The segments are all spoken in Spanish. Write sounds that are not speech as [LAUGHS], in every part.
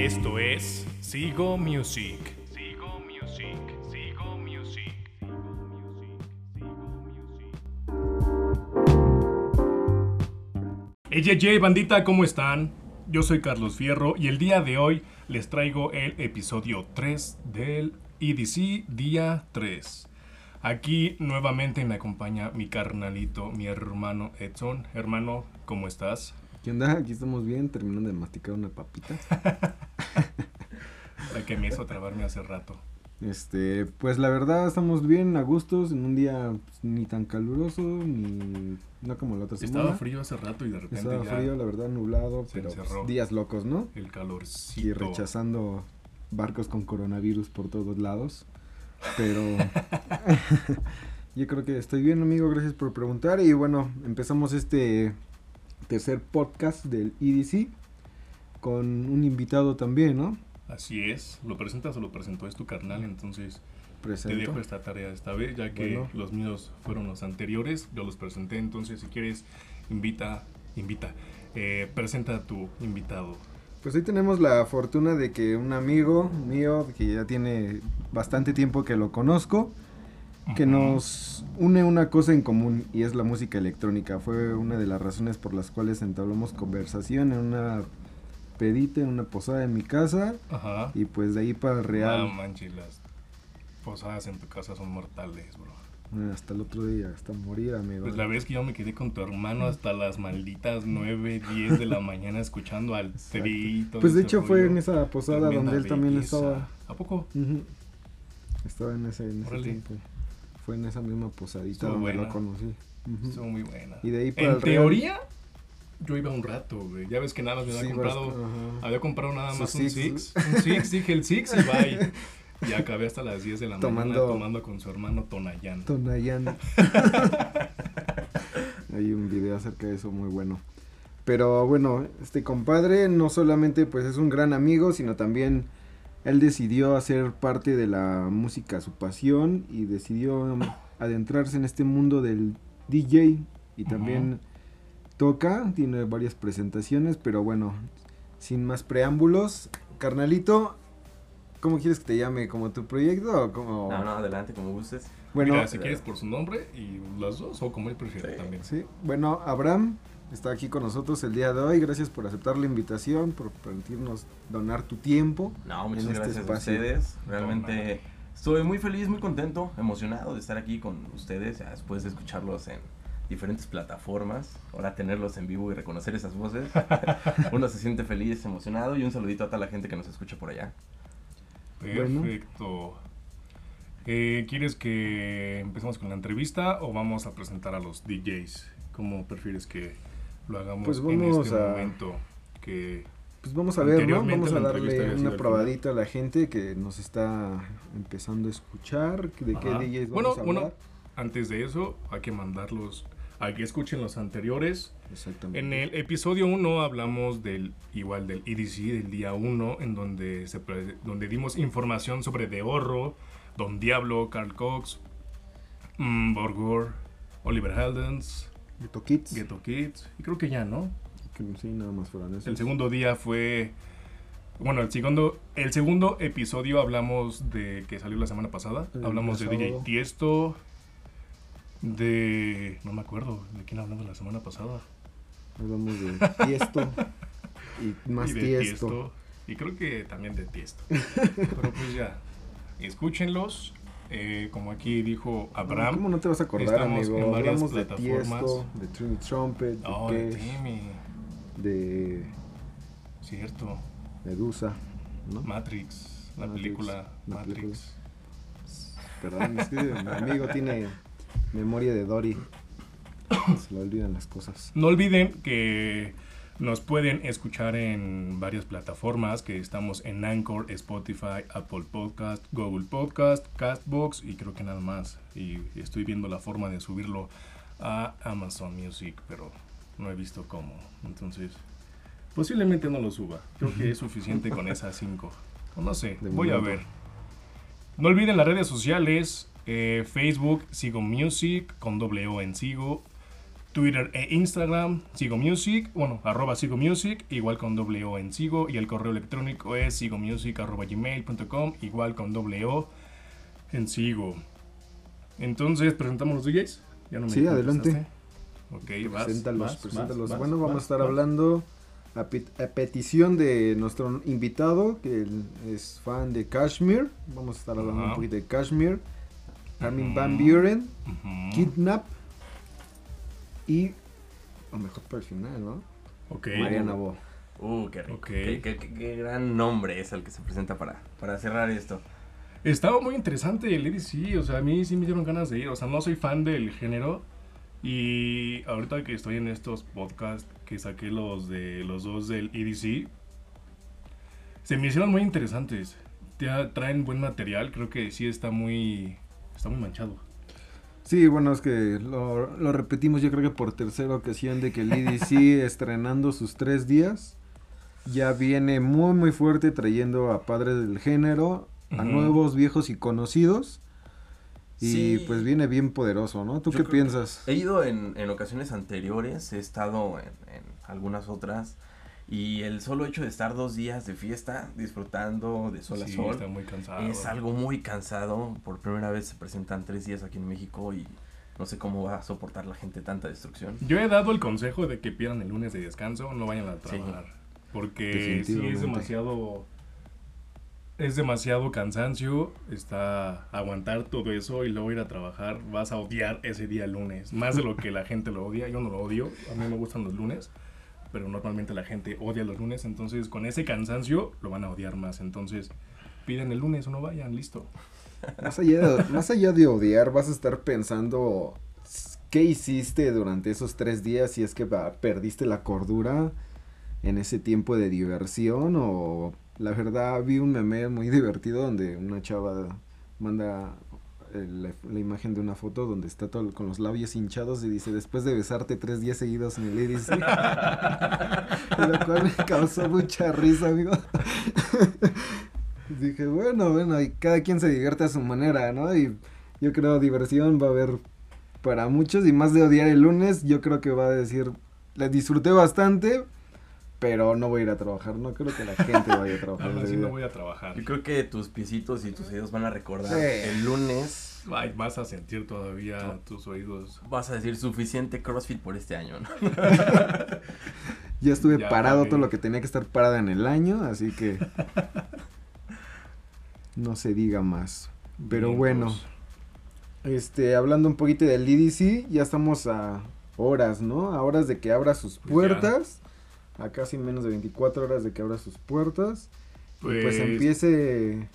Esto es Sigo Music. Sigo Music. Sigo Music. Ey, ey, bandita, ¿cómo están? Yo soy Carlos Fierro y el día de hoy les traigo el episodio 3 del EDC Día 3. Aquí nuevamente me acompaña mi carnalito, mi hermano Edson. Hermano, ¿cómo estás? ¿Qué onda? Aquí estamos bien, terminando de masticar una papita. [LAUGHS] [LAUGHS] La que me hizo trabarme hace rato. Este, pues la verdad estamos bien a gustos en un día pues, ni tan caluroso ni no como la otra semana. Estaba frío hace rato y de repente Estaba ya frío, la verdad nublado, pero pues, días locos, ¿no? el calorcito. Y rechazando barcos con coronavirus por todos lados. Pero [LAUGHS] [LAUGHS] yo creo que estoy bien, amigo, gracias por preguntar y bueno, empezamos este tercer podcast del EDC con un invitado también, ¿no? Así es. ¿Lo presentas o lo presentó? Es tu carnal, entonces te Presento. dejo esta tarea esta vez, ya que Bueno. los míos fueron los anteriores. Yo los presenté, entonces si quieres, invita, invita. Eh, presenta a tu invitado. Pues hoy tenemos la fortuna de que un amigo mío, que ya tiene bastante tiempo que lo conozco, que nos une una cosa en común y es la música electrónica. Fue una de las razones por las cuales entablamos conversación en una pedita, en una posada en mi casa Ajá. y pues de ahí para real. No manches, las posadas en tu casa son mortales, bro. Hasta el otro día, hasta morir, amigo. Pues la vez que yo me quedé con tu hermano hasta las malditas 9, 10 de la [LAUGHS] mañana escuchando al tri. Pues de hecho fue en esa posada Tremenda donde él también belleza. estaba. ¿A poco? Estaba en ese, en ese tiempo. Fue en esa misma posadita Estuvo donde lo buena. conocí. Ujú. Estuvo muy buena. Y de ahí para En el Real- teoría, yo iba un rato, güey. Ya ves que nada más me había Sí, comprado. Había comprado nada más un Six. Six. Un Six, dije el Six y bye. [LAUGHS] Y acabé hasta las 10 de la mañana Tomando- tomando con su hermano Tonayán. Tonayán. [LAUGHS] Hay un video acerca de eso muy bueno. Pero bueno, este compadre no solamente pues es un gran amigo, sino también él decidió hacer parte de la música su pasión y decidió um, adentrarse en este mundo del DJ y también toca, tiene varias presentaciones, pero bueno, sin más preámbulos, carnalito, ¿cómo quieres que te llame? ¿Como tu proyecto o como...? No, no, adelante, como gustes. Bueno, Mira, si quieres por su nombre y las dos, o como él prefiere Sí. también. Sí, bueno, Abraham está aquí con nosotros el día de hoy. Gracias por aceptar la invitación, por permitirnos donar tu tiempo. No, muchas En este gracias espacio. a ustedes. No, Realmente estoy muy feliz, muy contento, emocionado de estar aquí con ustedes, ya después de escucharlos en diferentes plataformas. Ahora tenerlos en vivo y reconocer esas voces. [LAUGHS] Uno se siente feliz, emocionado y un saludito a toda la gente que nos escucha por allá. Bueno. Perfecto. Eh, ¿Quieres que empecemos con la entrevista o vamos a presentar a los DJs? ¿Cómo prefieres que lo hagamos Pues en vamos este a- momento? Que Pues vamos a ver, ¿no? Vamos a darle una probadita a la gente que nos está empezando a escuchar. De qué Ajá. DJs Bueno, vamos a bueno, hablar. antes de eso, hay que mandarlos a que escuchen los anteriores. Exactamente. En el episodio 1 hablamos del igual del EDC del día 1 en donde se donde dimos información sobre De Horro, Don Diablo, Carl Cox, mm, Borgur, Oliver Heldens, Ghetto Kids. Ghetto Kids y creo que ya, ¿no? Sí, nada más fueron esos. El segundo día fue bueno, el segundo el segundo episodio hablamos de que salió la semana pasada, El hablamos de. DJ Tiesto de no me acuerdo de quién hablamos la semana pasada. Hablamos de [LAUGHS] Tiesto. y más y de Tiesto. Tiesto. Y creo que también de Tiesto. [LAUGHS] Pero pues ya, escúchenlos. Eh, como aquí dijo Abraham. ¿Cómo no te vas a acordar, Estamos amigo? en varias Hablamos de plataformas. Tiesto, de Trini Trumpet, de Oh, de Kesh, Timmy. de Cierto. Medusa, ¿no? Matrix. La Matrix, película la Matrix. Perdón, es que mi amigo tiene memoria de Dory. Se le olvidan las cosas. No olviden que nos pueden escuchar en varias plataformas, que estamos en Anchor, Spotify, Apple Podcast, Google Podcast, Castbox y creo que nada más. Y estoy viendo la forma de subirlo a Amazon Music, pero no he visto cómo. Entonces, posiblemente no lo suba. Creo que es suficiente con esas cinco. O no sé, voy a ver. No olviden las redes sociales, eh, Facebook, Sigo Music, con doble O en Sigo, Twitter e Instagram, Sigo Music, bueno, arroba Sigo Music, igual con doble O en Sigo, y el correo electrónico es sigomusic arroba gmail.com, igual con doble O en Sigo. Entonces, ¿presentamos los DJs? Ya no me sí, adelante. Ok, vas, preséntalos, vas, preséntalos. vas, bueno, vamos a estar hablando a, pet- a petición de nuestro invitado, que es fan de Kashmir. Vamos a estar hablando Ajá. un poquito de Kashmir, Armin Ujú. Van Buren. Kidnap y, o mejor para el final, ¿no? Ok. Mariana Bo. Uh, qué rico. Qué, qué- qué- qué gran nombre es el que se presenta para, para cerrar esto. Estaba muy interesante el EDC, o sea, a mí sí me dieron ganas de ir, o sea, no soy fan del género y ahorita que estoy en estos podcasts que saqué los de los dos del EDC, se me hicieron muy interesantes, Tra- traen buen material, creo que sí está muy, está muy manchado. Sí, bueno, es que lo, lo repetimos yo creo que por tercera ocasión de que el EDC [LAUGHS] estrenando sus tres días ya viene muy muy fuerte trayendo a padres del género, a nuevos, viejos y conocidos. Y Sí. pues viene bien poderoso, ¿no? ¿Tú Yo qué piensas? He ido en, en ocasiones anteriores, he estado en, en algunas otras. Y el solo hecho de estar dos días de fiesta, disfrutando de sol a sí, sol, está muy cansado. es algo muy cansado. Por primera vez se presentan tres días aquí en México y no sé cómo va a soportar la gente tanta destrucción. Yo he dado el consejo de que pierdan el lunes de descanso, no vayan a trabajar. Porque sí es demasiado. Es demasiado cansancio. Está aguantar todo eso y luego ir a trabajar. Vas a odiar ese día lunes. Más de lo que la gente lo odia. Yo no lo odio. A mí me gustan los lunes. Pero normalmente la gente odia los lunes. Entonces, con ese cansancio lo van a odiar más. Entonces, piden el lunes o no vayan, listo. Más allá, más allá de odiar, vas a estar pensando qué hiciste durante esos tres días, si es que perdiste la cordura en ese tiempo de diversión o la verdad vi un meme muy [LAUGHS] divertido donde una chava manda eh, la, la imagen de una foto donde está todo con los labios hinchados y dice después de besarte tres días seguidos en el EDC lo cual me causó mucha risa amigo [LAUGHS] Dije, bueno, bueno, y cada quien se divierte a su manera, ¿no? Y yo creo diversión va a haber para muchos y más de odiar el lunes, yo creo que va a decir, la disfruté bastante, pero no voy a ir a trabajar, no creo que la gente vaya a [LAUGHS] trabajar. Ese así día. no voy a trabajar. Yo creo que tus piecitos y tus oídos van a recordar Sí. el lunes. Ay, vas a sentir todavía tus oídos. Vas a decir suficiente CrossFit por este año, ¿no? [LAUGHS] Ya estuve Ya, parado todo lo que tenía que estar parada en el año, así que [LAUGHS] no se diga más. Pero Bien, bueno, pues. este, hablando un poquito del EDC, ya estamos a horas, ¿no? A horas de que abra sus Pues ya. A casi menos de 24 horas de que abra sus puertas. Y pues Pues- empiece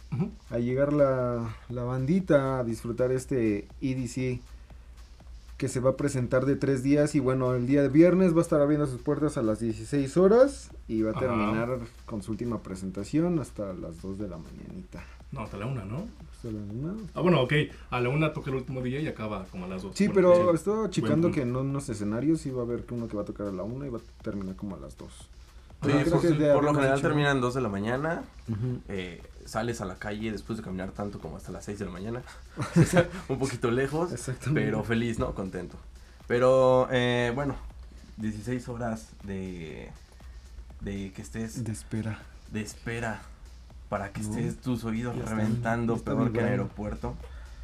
a llegar la, la bandita a disfrutar este EDC que se va a presentar de tres días y bueno, el día de viernes va a estar abriendo sus puertas a las 16 horas y va a Ajá. terminar con su última presentación hasta las 2 de la mañanita. No, hasta la una, ¿no? ¿Hasta la una? Ah, bueno, ok. A la una toca el último día y acaba como a las dos. Sí, Bueno, pero sí. estaba checando que en unos escenarios sí va a haber uno que va a tocar a la una y va a terminar como a las 2. Sí, Ah, por, lo general hecho- terminan 2 de la mañana. Eh, sales a la calle después de caminar tanto como hasta las 6 de la mañana. [LAUGHS] un poquito lejos, Exactamente. pero feliz, ¿no? Contento. Pero eh, bueno, 16 horas de, de que estés De espera. de espera para que No, estés tus oídos ya reventando está peor que en vibrando. aeropuerto.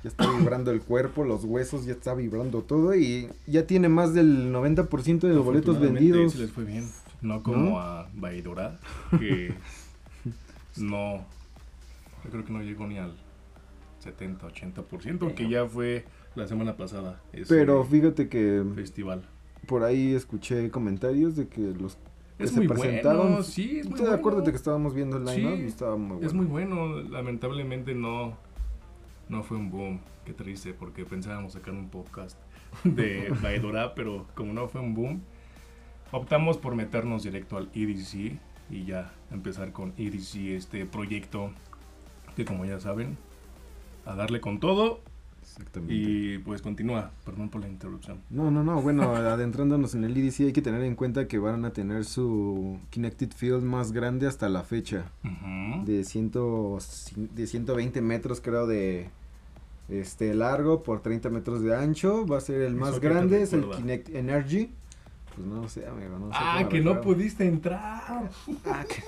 Ya está vibrando el cuerpo, los huesos, ya está vibrando todo y ya tiene más del 90% de los boletos vendidos. sí les fue bien. No como ¿No? a Baidora, [LAUGHS] que no. Yo creo que no llegó ni al 70, 80%, que ya fue la semana pasada. Pero fíjate que festival. por ahí escuché comentarios de que los que Es se muy presentaron. bueno, sí, es muy bueno. de que estábamos viendo el line-up Sí, y estaba muy bueno. Es muy bueno, lamentablemente no, no fue un boom, qué triste, porque pensábamos sacar un podcast de [LAUGHS] Baidora, pero como no fue un boom, optamos por meternos directo al EDC y ya empezar con EDC, este proyecto que como ya saben, a darle con todo Exactamente. y pues continúa, perdón por la interrupción. No, no, no, bueno, [LAUGHS] adentrándonos en el EDC hay que tener en cuenta que van a tener su Connected Field más grande hasta la fecha. Ujú. De, ciento, de 120 metros creo de este largo por 30 metros de ancho. Va a ser el ¿Eso más grande, es el? Kinect Energy. Pues no sé, amigo, no sé. Ah, que no pudiste entrar. Ah, que-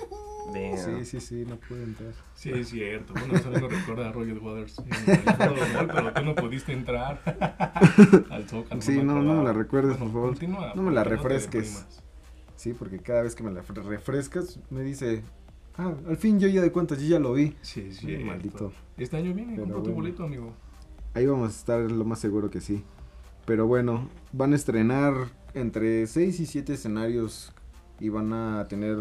Damn. Sí, sí, sí, no pude entrar. Sí, es cierto. Bueno, eso no recuerda a Roger Waters. Gol, pero tú no pudiste entrar [LAUGHS] al Zócalo. Sí, no, no me la recuerdes, por favor. continúa, No me la refresques. Sí, porque cada vez que me la fre- refrescas, me dice, ah, al fin yo ya de cuentas, yo ya lo vi. Sí, sí. Maldito. Este año viene, compra tu bueno. boleto, amigo. Ahí vamos a estar lo más seguro que sí. Pero bueno, van a estrenar entre 6 y 7 escenarios y van a tener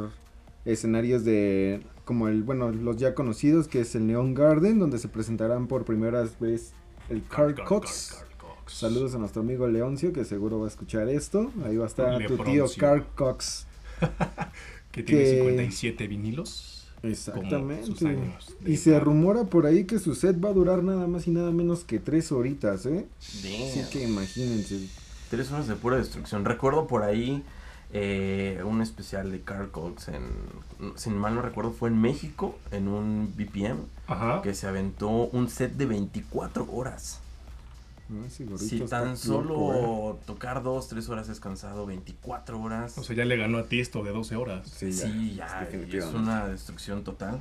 escenarios de como el, bueno, los ya conocidos que es el Neon Garden donde se presentarán por primera vez el Carl Car- Cox. Car- Car- Cox. Saludos a nuestro amigo Leoncio que seguro va a escuchar esto. Ahí va a estar tu tío. Carl Cox. [LAUGHS] Que tiene que- 57 vinilos. Exactamente. Y se rumora por ahí que su set va a durar nada más y nada menos que 3 horitas, ¿eh? Damn. Así que imagínense. Tres horas de pura destrucción. Recuerdo por ahí eh, un especial de Carl Cox en, sin mal no recuerdo, fue en México, en un BPM, Ajá. que se aventó un set de 24 horas. Gorrito Si tan loco, solo tocar dos, tres horas es cansado, 24 horas. O sea, ya le ganó a Tiesto de 12 horas. Sí, sí, ya, ya, es una destrucción total.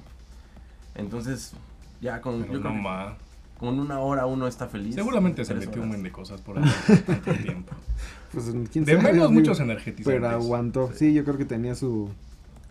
Entonces, ya con, Pero yo no. Con una hora uno está feliz. Seguramente se metió un buen de cosas por ahí tanto tiempo. [LAUGHS] Pues, ¿quién De sabe? menos muchos energetizantes. Pero aguantó. Sí. Sí. yo creo que tenía su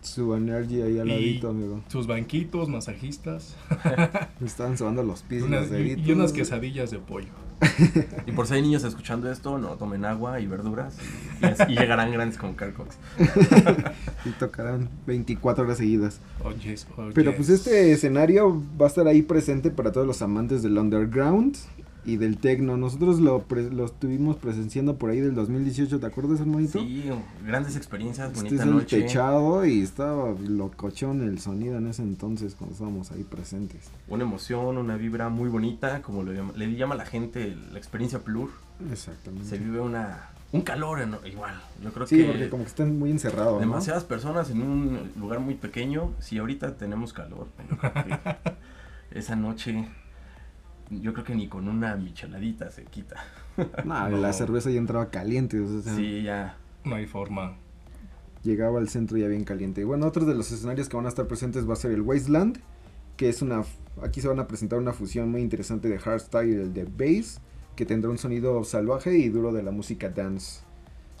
su energy ahí al Y- ladito, amigo. Sus banquitos, masajistas [LAUGHS] Me estaban sobando los pies y los y- deditos. y unas quesadillas de pollo. [LAUGHS] Y por si hay niños escuchando esto, no tomen agua y verduras y, es- y llegarán grandes como Carl Cox. [LAUGHS] Y tocarán 24 horas seguidas. Oh, yes, oh, Pero yes. pues este escenario va a estar ahí presente para todos los amantes del underground y del techno. Nosotros lo, pre- lo estuvimos presenciando por ahí del 2018, ¿te acuerdas, hermanito? Sí, grandes experiencias, Este bonita es el noche. techado y estaba locochón el sonido en ese entonces cuando estábamos ahí presentes. Una emoción, una vibra muy bonita, como le llama, le llama la gente la experiencia Plur. Exactamente. Se vive una un calor en- igual. Yo creo Sí, que porque como que están muy encerrados. ¿no? demasiadas personas en un lugar muy pequeño. Si ahorita tenemos calor, yo creo que esa noche yo creo que ni con una micheladita se quita. [LAUGHS] No, No. la cerveza ya entraba caliente, o sea, Sí, ya. No hay forma. llegaba al centro ya bien caliente. Y bueno, otro de los escenarios que van a estar presentes va a ser el Wasteland, que es una, aquí se van a presentar una fusión muy interesante de hardstyle y el de bass, que tendrá un sonido salvaje y duro de la música dance.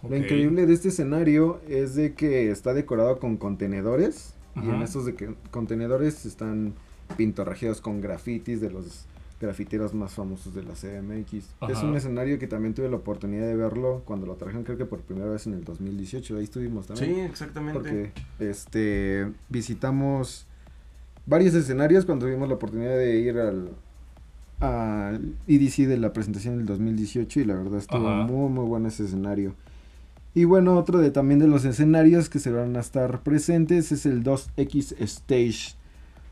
Lo increíble de este escenario es de que está decorado con contenedores y en estos de que- contenedores están pintorrajeados con grafitis de los grafiteros más famosos de la CMX. Es Ajá. un escenario que también tuve la oportunidad de verlo cuando lo trajeron creo que por primera vez en el 2018, ahí estuvimos también. Sí, exactamente. Porque este visitamos varios escenarios cuando tuvimos la oportunidad de ir al al EDC de la presentación del 2018 y la verdad estuvo Ajá. muy muy bueno ese escenario. Y bueno, otro de también de los escenarios que se van a estar presentes es el 2X Stage,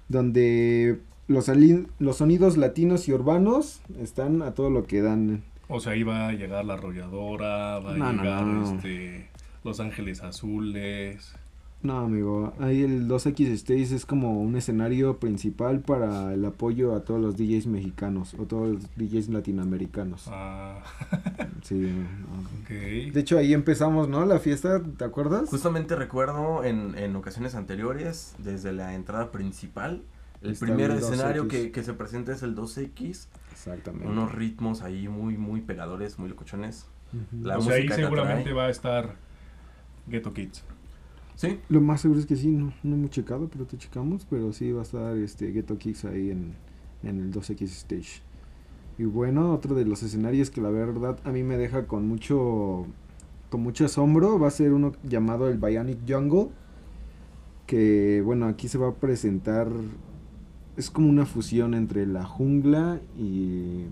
donde los, ali- los sonidos latinos y urbanos están a todo lo que dan. O sea, ahí va a llegar la arrolladora, va a No, llegar no. este Los Ángeles Azules. No, amigo, ahí el 2X Stage es como un escenario principal para el apoyo a todos los DJs mexicanos o todos los DJs latinoamericanos. Ah, [LAUGHS] Sí, no. ok. De hecho, ahí empezamos, ¿no? La fiesta, ¿te acuerdas? Justamente recuerdo en, en ocasiones anteriores, desde la entrada principal, el Está primer el escenario 2X. que, que se presenta es el 2X, Exactamente. unos ritmos ahí muy, muy pegadores, muy locochones. Ujú. la o sea, ahí seguramente va a estar Ghetto Kids. Sí, Lo más seguro es que sí, no, no hemos checado, pero te checamos, pero sí va a estar este Ghetto Kicks ahí en, en el 2X Stage. Y bueno, otro de los escenarios que la verdad a mí me deja con mucho con mucho asombro va a ser uno llamado el Bionic Jungle, que bueno, aquí se va a presentar es como una fusión entre la jungla y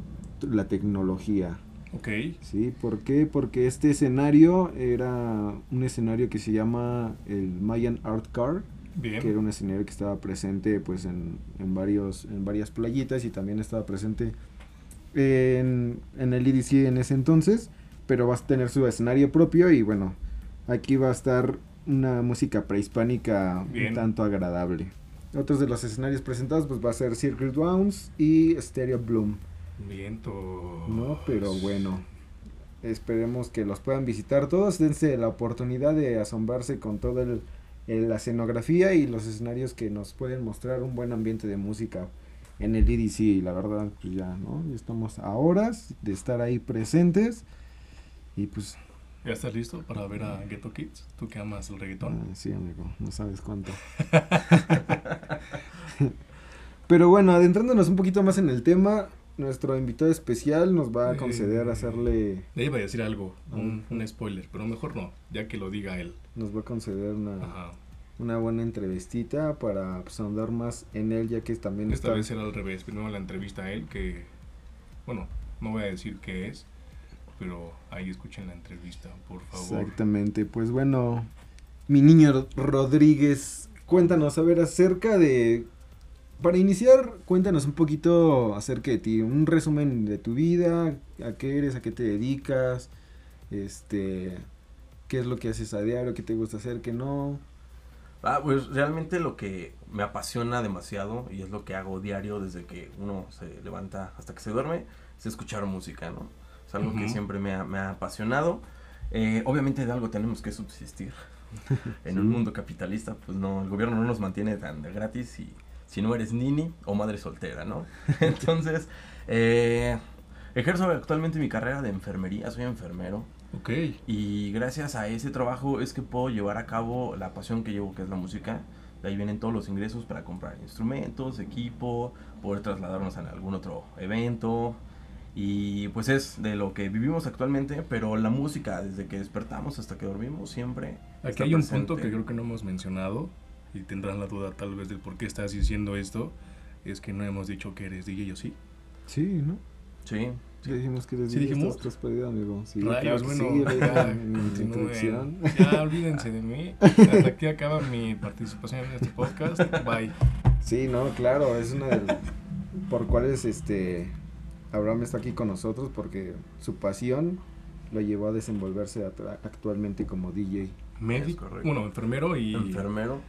la tecnología. Ok. Sí, ¿por qué? Porque este escenario era un escenario que se llama el Mayan Art Car, Bien. que era un escenario que estaba presente pues en, en varios en varias playitas y también estaba presente en, en el EDC en ese entonces, pero va a tener su escenario propio y bueno, aquí va a estar una música prehispánica Bien. un tanto agradable. Otros de los escenarios presentados pues va a ser Circle Rounds y Stereo Bloom. Viento. No, pero bueno. Esperemos que los puedan visitar todos. Dense la oportunidad de asombrarse con toda el, el- la escenografía y los escenarios que nos pueden mostrar un buen ambiente de música en el EDC. Y la verdad, pues ya, ¿no? Ya estamos a horas de estar ahí presentes. Y pues, ¿Ya estás listo para ver a Ghetto Kids? Tú que amas el reggaetón. ah, sí, amigo, no sabes cuánto. [LAUGHS] Pero bueno, adentrándonos un poquito más en el tema, nuestro invitado especial nos va a conceder Eh. hacerle, Le iba a decir algo, un, Ajá. un spoiler, pero mejor no, ya que lo diga él. nos va a conceder una, Ajá. una buena entrevistita para pues, ahondar más en él, ya que también Esta está... vez era al revés. Primero la entrevista a él, que. Bueno, no voy a decir qué es, pero ahí escuchen la entrevista, por favor. Exactamente, pues bueno, mi niño Rodríguez, cuéntanos a ver acerca de... Para iniciar, cuéntanos un poquito acerca de ti, un resumen de tu vida, a qué eres, a qué te dedicas, este, qué es lo que haces a diario, qué te gusta hacer, qué no. Ah, pues realmente lo que me apasiona demasiado y es lo que hago diario desde que uno se levanta hasta que se duerme es escuchar música, ¿no? Es algo que Ujú. siempre me ha, me ha apasionado. Eh, obviamente de algo tenemos que subsistir. [LAUGHS] En Sí. un mundo capitalista, pues no, el gobierno no nos mantiene tan de gratis y si no eres nini o madre soltera, ¿no? [LAUGHS] Entonces, eh, ejerzo actualmente mi carrera de enfermería, soy enfermero. Ok. Y gracias a ese trabajo es que puedo llevar a cabo la pasión que llevo, que es la música. De ahí vienen todos los ingresos para comprar instrumentos, equipo, poder trasladarnos a algún otro evento. Y pues es de lo que vivimos actualmente, pero la música, desde que despertamos hasta que dormimos, siempre. Aquí está hay un presente. punto que creo que no hemos mencionado y tendrán la duda tal vez de por qué estás diciendo esto. Es que no hemos dicho que eres DJ o sí. Sí, ¿no? Sí, Sí dijimos que eres ¿Sí DJ, dijimos? estás- perdido, amigo. Sí, Rayos, claro bueno, sí, [LAUGHS] ya, introducción. Ya olvídense de mí. Hasta aquí acaba mi participación en este podcast. Bye. Sí, no, claro, es una de por cuales este Abraham está aquí con nosotros porque su pasión lo llevó a desenvolverse actualmente como DJ. Médico, bueno, enfermero y enfermero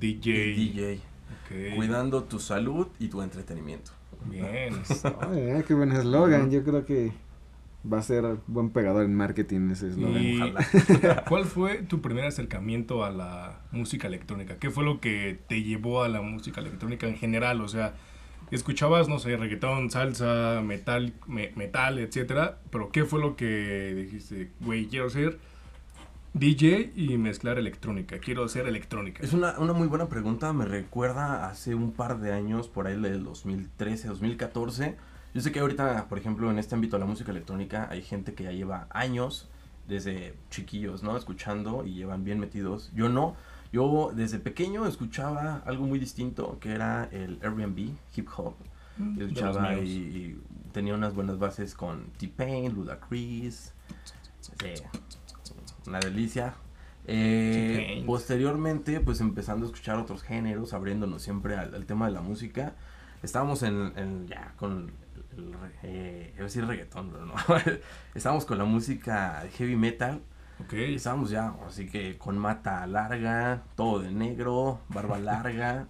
DJ. y DJ. Ok. Cuidando tu salud y tu entretenimiento. Bien. [LAUGHS] Ay, qué buen eslogan, yo creo que va a ser buen pegador en marketing ese eslogan. Y- Ojalá. [LAUGHS] ¿Cuál fue tu primer acercamiento a la música electrónica? ¿Qué fue lo que te llevó a la música electrónica en general? O sea, escuchabas, no sé, reggaetón, salsa, metal, me- metal, etcétera, pero ¿qué fue lo que dijiste, güey, quiero ser DJ y mezclar electrónica, quiero ser electrónica? Es una, una muy buena pregunta, me recuerda hace un par de años, por ahí del 2013, 2014. Yo sé que ahorita, por ejemplo, en este ámbito de la música electrónica, hay gente que ya lleva años, desde chiquillos, ¿no? Escuchando y llevan bien metidos. Yo no, yo desde pequeño escuchaba algo muy distinto, que era el Airbnb, hip hop. Mm, Yo escuchaba y, tenía unas buenas bases con T-Pain, Ludacris. Sí, una delicia. Eh, posteriormente, pues empezando a escuchar otros géneros, abriéndonos siempre al, al tema de la música. Estábamos en, en- ya con el, eh, iba a decir reggaetón, pero no. [LAUGHS] Estábamos con la música heavy metal. Ok, Estábamos ya, así que con mata larga, todo de negro, barba [LAUGHS] larga,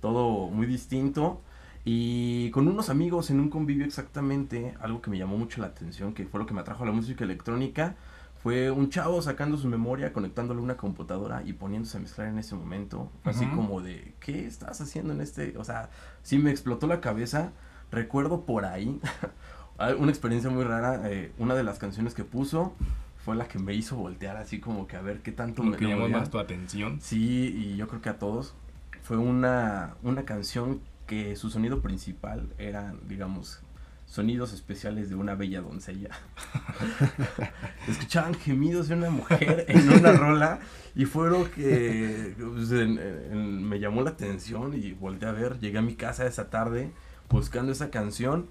todo muy distinto. Y con unos amigos en un convivio exactamente, algo que me llamó mucho la atención, que fue lo que me atrajo a la música electrónica, fue un chavo sacando su memoria, conectándole a una computadora y poniéndose a mezclar en ese momento. Fue Así Ujú. como de, ¿qué estás haciendo en este? O sea, sí me explotó la cabeza. Recuerdo por ahí [LAUGHS] una experiencia muy rara. eh, una de las canciones que puso fue la que me hizo voltear así como que a ver qué tanto lo me que llamó más tu atención. Sí, y yo creo que a todos. Fue una, una canción que su sonido principal eran, digamos, sonidos especiales de una bella doncella. [LAUGHS] Escuchaban gemidos de una mujer en una rola y fue lo que pues, en- en- me llamó la atención y volteé a ver. Llegué a mi casa esa tarde buscando esa canción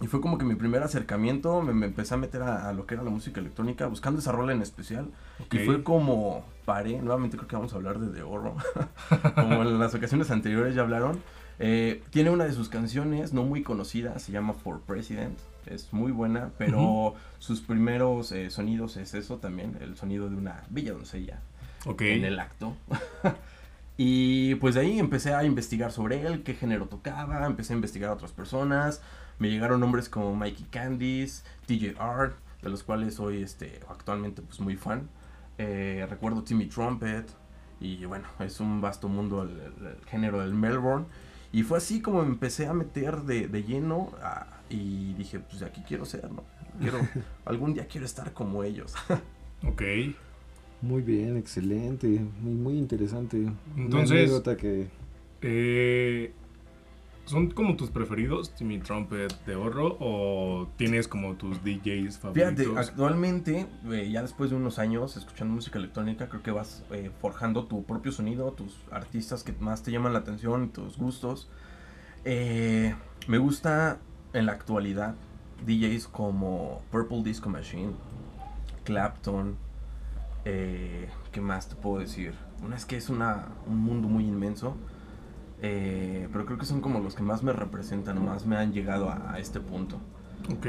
y fue como que mi primer acercamiento. Me, me empecé a meter a, a lo que era la música electrónica buscando esa rola en especial. Ok. Y fue como paré, nuevamente creo que vamos a hablar de The Oro, [LAUGHS] como en las ocasiones anteriores ya hablaron. Eh, tiene una de sus canciones no muy conocida, se llama For President, es muy buena, pero Ujú. sus primeros eh, sonidos es eso también, el sonido de una bella doncella Ok. en el acto. [LAUGHS] Y pues de ahí empecé a investigar sobre él, qué género tocaba, empecé a investigar a otras personas, me llegaron nombres como Mikey Candice, TJ Art, de los cuales soy este, actualmente pues muy fan. Eh, recuerdo Timmy Trumpet, y bueno, es un vasto mundo el, género del Melbourne. Y fue así como me empecé a meter de, de lleno y dije, pues aquí quiero ser, ¿no? Quiero, [LAUGHS] algún día quiero estar como ellos. [LAUGHS] ok. Muy bien, excelente, muy, muy interesante. Entonces, que... Eh, ¿Son como tus preferidos, Timmy Trumpet de Horro, o tienes como tus DJs favoritos? Fíjate, actualmente, eh, ya después de unos años escuchando música electrónica, creo que vas eh, forjando tu propio sonido, tus artistas que más te llaman la atención, tus gustos. Eh, me gusta en la actualidad DJs como Purple Disco Machine, Clapton, ¿qué más te puedo decir? Una es que es una, un mundo muy inmenso. Eh, pero creo que son como los que más me representan, más me han llegado a, este punto. Ok.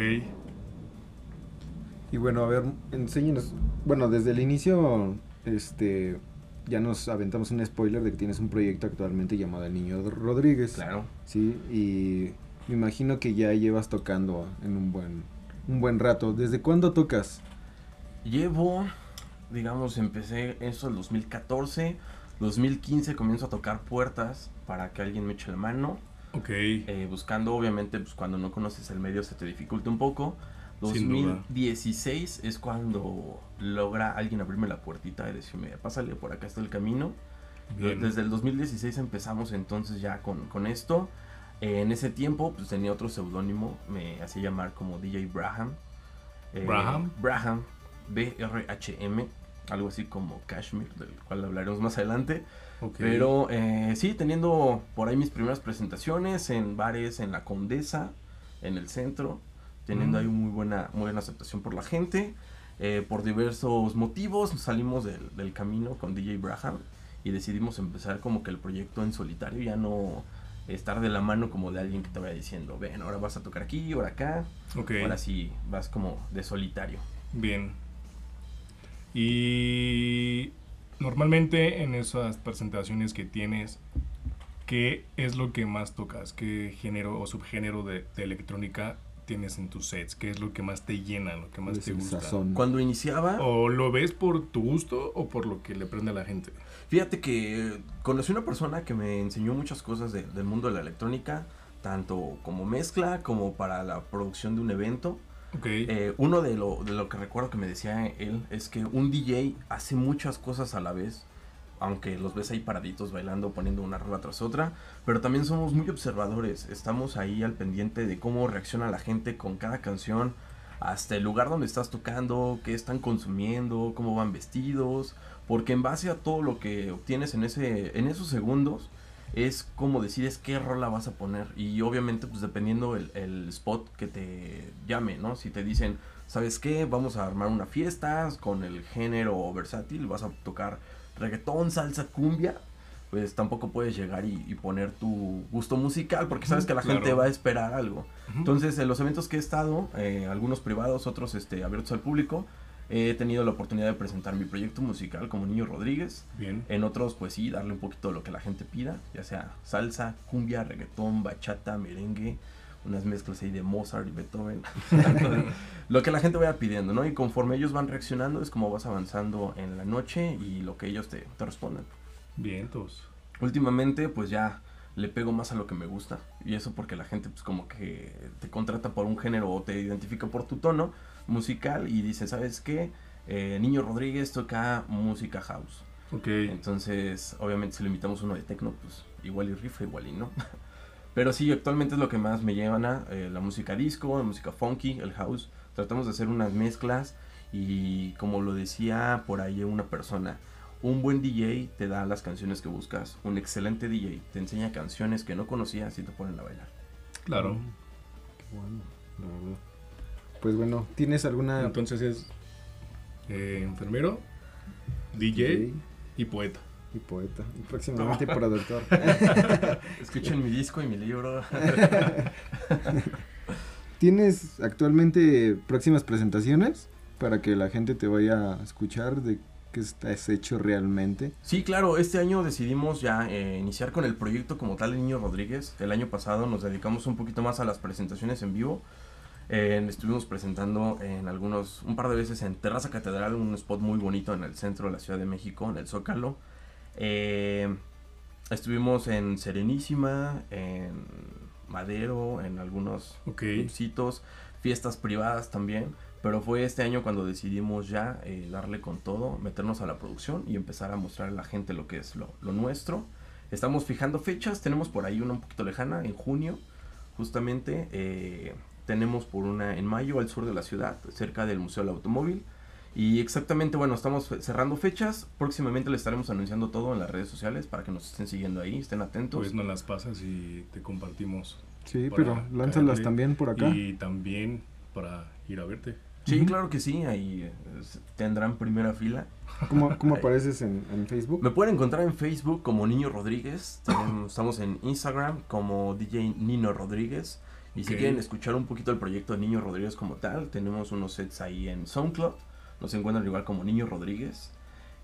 Y bueno, a ver, enséñenos. Bueno, desde el inicio, este, ya nos aventamos un spoiler de que tienes un proyecto actualmente llamado El Niño Rodríguez. Claro. Sí, y me imagino que ya llevas tocando en un buen, un buen rato. ¿Desde cuándo tocas? Llevo, digamos, empecé eso el 2014 2015 comienzo a tocar puertas para que alguien me eche la mano. Ok. Eh, buscando, obviamente, pues cuando no conoces el medio se te dificulta un poco. 2016 es cuando logra alguien abrirme la puertita y decirme, pásale, por acá está el camino. Desde el 2016 empezamos entonces ya con, con esto. Eh, en ese tiempo pues tenía otro seudónimo, me hacía llamar como DJ Braham. Eh, ¿Braham? Braham, B-R-H-M algo así como Kashmir, del cual hablaremos más adelante. Pero eh, sí, teniendo por ahí mis primeras presentaciones en bares en la Condesa, en el centro, teniendo mm. ahí muy buena, muy buena aceptación por la gente. Eh, por diversos motivos salimos del, del, camino con DJ Braham y decidimos empezar como que el proyecto en solitario, ya no estar de la mano como de alguien que te vaya diciendo, ven, ahora vas a tocar aquí, ahora acá. Ahora sí vas como de solitario. Bien, y normalmente en esas presentaciones que tienes, ¿qué es lo que más tocas? ¿Qué género o subgénero de, electrónica tienes en tus sets? ¿Qué es lo que más te llena, lo que más te gusta? Cuando iniciaba... ¿O lo ves por tu gusto o por lo que le prende a la gente? Fíjate que conocí una persona que me enseñó muchas cosas del mundo de la electrónica, tanto como mezcla como para la producción de un evento. Eh, uno de lo, de lo que recuerdo que me decía él es que un DJ hace muchas cosas a la vez, aunque los ves ahí paraditos bailando, poniendo una rola tras otra, pero también somos muy observadores, estamos ahí al pendiente de cómo reacciona la gente con cada canción, hasta el lugar donde estás tocando, qué están consumiendo, cómo van vestidos, porque en base a todo lo que obtienes en, ese, en esos segundos, es como decides qué rola vas a poner. Y obviamente, pues dependiendo el, el, spot que te llame, ¿no? Si te dicen, ¿sabes qué? Vamos a armar una fiesta con el género versátil, vas a tocar reggaetón, salsa, cumbia, pues tampoco puedes llegar y, poner tu gusto musical porque sabes que la gente va a esperar algo. Entonces, en los eventos que he estado, eh, algunos privados, otros este, abiertos al público, He tenido la oportunidad de presentar mi proyecto musical como Niño Rodríguez. Bien. En otros, pues sí, darle un poquito de lo que la gente pida, ya sea salsa, cumbia, reggaetón, bachata, merengue, unas mezclas ahí de Mozart y Beethoven. [LAUGHS] lo que la gente vaya pidiendo, ¿no? Y conforme ellos van reaccionando es como vas avanzando en la noche y lo que ellos te, te responden. Vientos. Últimamente, pues ya le pego más a lo que me gusta. Y eso porque la gente, pues como que te contrata por un género o te identifica por tu tono musical y dice, ¿sabes qué? Eh, Niño Rodríguez toca música house. Ok. Entonces, obviamente si le invitamos uno de techno, pues igual y rifle, igual y no. [LAUGHS] Pero sí, actualmente es lo que más me llevan a eh, la música disco, la música funky, el house. Tratamos de hacer unas mezclas y como lo decía por ahí una persona, un buen DJ te da las canciones que buscas. Un excelente DJ te enseña canciones que no conocías y te ponen a bailar. Claro. Qué bueno, la verdad. Pues bueno, ¿tienes alguna...? Entonces es eh, enfermero, DJ, y poeta. Y poeta. Y próximamente productor. [LAUGHS] Escuchen mi disco y mi libro. [LAUGHS] ¿Tienes actualmente próximas presentaciones para que la gente te vaya a escuchar? De que estás hecho realmente. Sí, claro, este año decidimos ya eh, iniciar con el proyecto como tal de Niño Rodríguez. El año pasado nos dedicamos un poquito más a las presentaciones en vivo. Eh, estuvimos presentando en algunos, un par de veces en Terraza Catedral, un spot muy bonito en el centro de la Ciudad de México, en el Zócalo. Eh, estuvimos en Serenísima, en Madero, en algunos Ok. clubcitos, fiestas privadas también. Pero fue este año cuando decidimos ya eh, darle con todo, meternos a la producción y empezar a mostrar a la gente lo que es lo, lo nuestro. Estamos fijando fechas, tenemos por ahí una un poquito lejana, en junio, justamente. eh, tenemos por una en mayo al sur de la ciudad, cerca del Museo del Automóvil. Y exactamente, bueno, estamos cerrando fechas. Próximamente les estaremos anunciando todo en las redes sociales para que nos estén siguiendo ahí, estén atentos. Pues nos las pasas y te compartimos. Sí, pero lánzalas también por acá. Y también para ir a verte. sí, Ujú. claro que sí, ahí eh, tendrán primera fila. ¿Cómo, [LAUGHS] cómo apareces en, en Facebook? Me pueden encontrar en Facebook como Niño Rodríguez. Tenemos- estamos en Instagram como DJ Nino Rodríguez. Y si quieren escuchar un poquito el proyecto de Niño Rodríguez como tal, tenemos unos sets ahí en SoundCloud. Nos encuentran igual como Niño Rodríguez.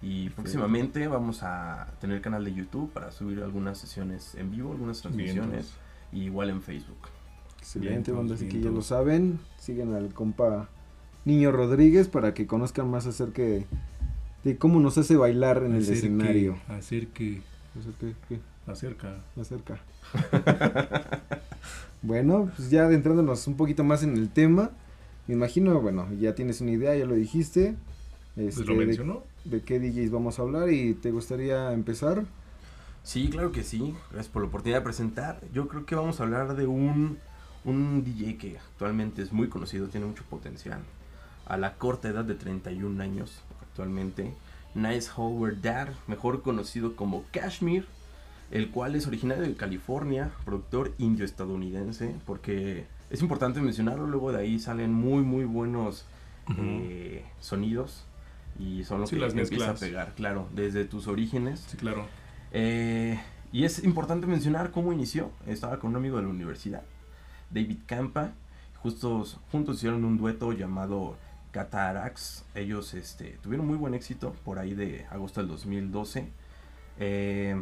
Y próximamente vamos a tener canal de YouTube para subir algunas sesiones en vivo, algunas transmisiones. Y igual en Facebook. Excelente, Vientos, banda, así que ya lo saben. Siguen al compa Niño Rodríguez para que conozcan más acerca de, de cómo nos hace bailar en el escenario. Hacer que Acerca, ¿qué? acerca. Acerca. [LAUGHS] bueno, pues ya adentrándonos un poquito más en el tema. Me imagino, bueno, ya tienes una idea, ya lo dijiste. Pues este, de- mencionó. de qué DJs vamos a hablar y te gustaría empezar. Sí, claro que sí. Gracias por la oportunidad de presentar. Yo creo que vamos a hablar de un, un DJ que actualmente es muy conocido, tiene mucho potencial. A la corta edad de 31 años actualmente. Nice Howard Dad, mejor conocido como Kashmir, el cual es originario de California, productor indio-estadounidense, porque es importante mencionarlo, luego de ahí salen muy muy buenos eh, sonidos y son los Sí, que las empieza a pegar, claro, desde tus orígenes Sí, claro. eh, y es importante mencionar cómo inició. Estaba con un amigo de la universidad, David Campa. Justos, juntos hicieron un dueto llamado Catarax. Ellos este, tuvieron muy buen éxito por ahí de agosto del 2012. Eh,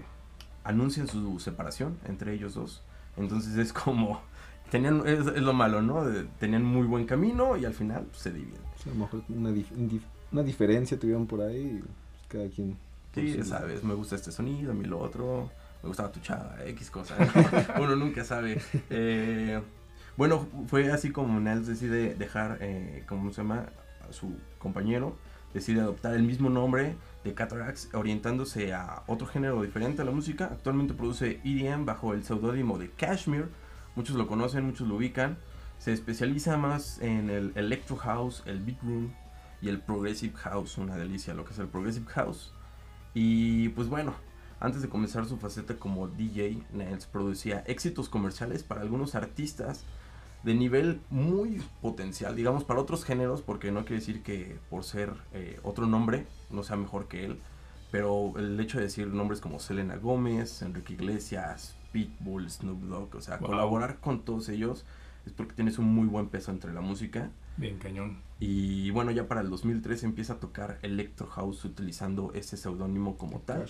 anuncian su separación entre ellos dos. Entonces es como... Tenían, es, es lo malo, ¿no? De- tenían muy buen camino y al final pues, se dividen. O sea, a lo mejor una, dif- una diferencia tuvieron por ahí. y, pues, cada quien. Sí, su- sabes, me gusta este sonido, a mí lo otro, me gustaba tu chava, X cosa. [LAUGHS] Uno nunca sabe. Eh, bueno, fue así como Nels decide dejar, eh, ¿cómo se llama? A su compañero, decide adoptar el mismo nombre de Catarax, orientándose a otro género diferente a la música. Actualmente produce EDM bajo el seudónimo de Kashmir. Muchos lo conocen, muchos lo ubican. Se especializa más en el Electro House, el Beat Room y el Progressive House. Una delicia lo que es el Progressive House. Y pues bueno, antes de comenzar su faceta como DJ, Nels producía éxitos comerciales para algunos artistas de nivel muy potencial, digamos, para otros géneros, porque no quiere decir que por ser eh, otro nombre no sea mejor que él, pero el hecho de decir nombres como Selena Gómez, Enrique Iglesias, Pitbull, Snoop Dogg, o sea, Wow. colaborar con todos ellos es porque tienes un muy buen peso entre la música. Bien cañón. Y bueno, ya para el 2003 empieza a tocar Electro House utilizando ese seudónimo como tal,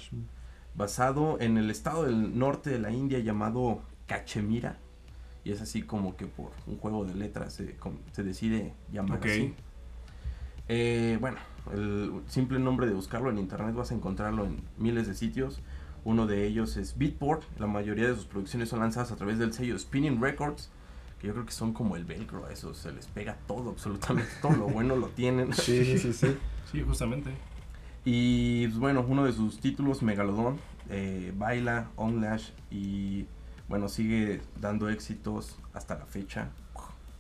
basado en el estado del norte de la India llamado Cachemira. Y es así como que por un juego de letras se, decide llamar así. Eh, bueno, el simple nombre de buscarlo en internet vas a encontrarlo en miles de sitios. Uno de ellos es Beatport. La mayoría de sus producciones son lanzadas a través del sello Spinning Records. Que yo creo que son como el velcro. A eso se les pega todo, [LAUGHS] absolutamente todo lo bueno lo tienen. [LAUGHS] Sí, sí, sí, sí. Sí, justamente. Y pues, bueno, uno de sus títulos, Megalodon, eh, baila, Onlash y bueno, sigue dando éxitos hasta la fecha.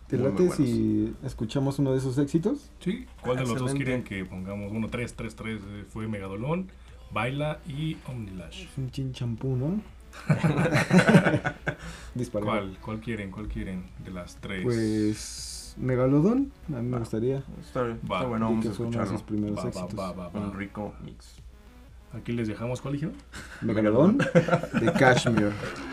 ¿Te Muy, late si escuchamos uno de esos éxitos? Sí. ¿Cuál de los dos quieren que pongamos? Uno, tres, tres, tres. eh, Fue Megadolón, Baila y Omnilash. Es un chin champú, ¿no? [LAUGHS] Dispara. ¿Cuál? ¿Cuál quieren? ¿Cuál quieren? De las tres. Pues. Megalodón, a mí me gustaría. Está, está bueno, vamos que a de sus escucharlo. primeros Va, éxitos. va, va, va. Un rico mix. Aquí les dejamos. ¿Cuál dijeron? Megalodón de Kashmir. [LAUGHS]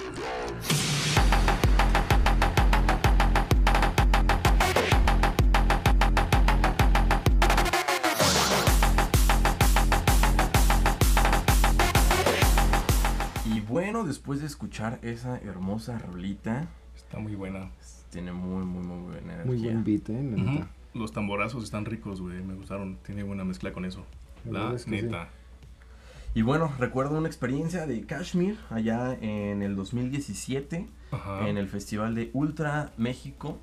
después de escuchar esa hermosa rolita, Está muy buena. tiene muy, muy, muy buena energía. Muy buen beat, ¿eh? La Ujú. neta. Los tamborazos están ricos, güey. Me gustaron. Tiene buena mezcla con eso. La La verdad es que sí. neta. Y bueno, recuerdo una experiencia de Kashmir allá en el 2017, Ajá. en el Festival de Ultra México.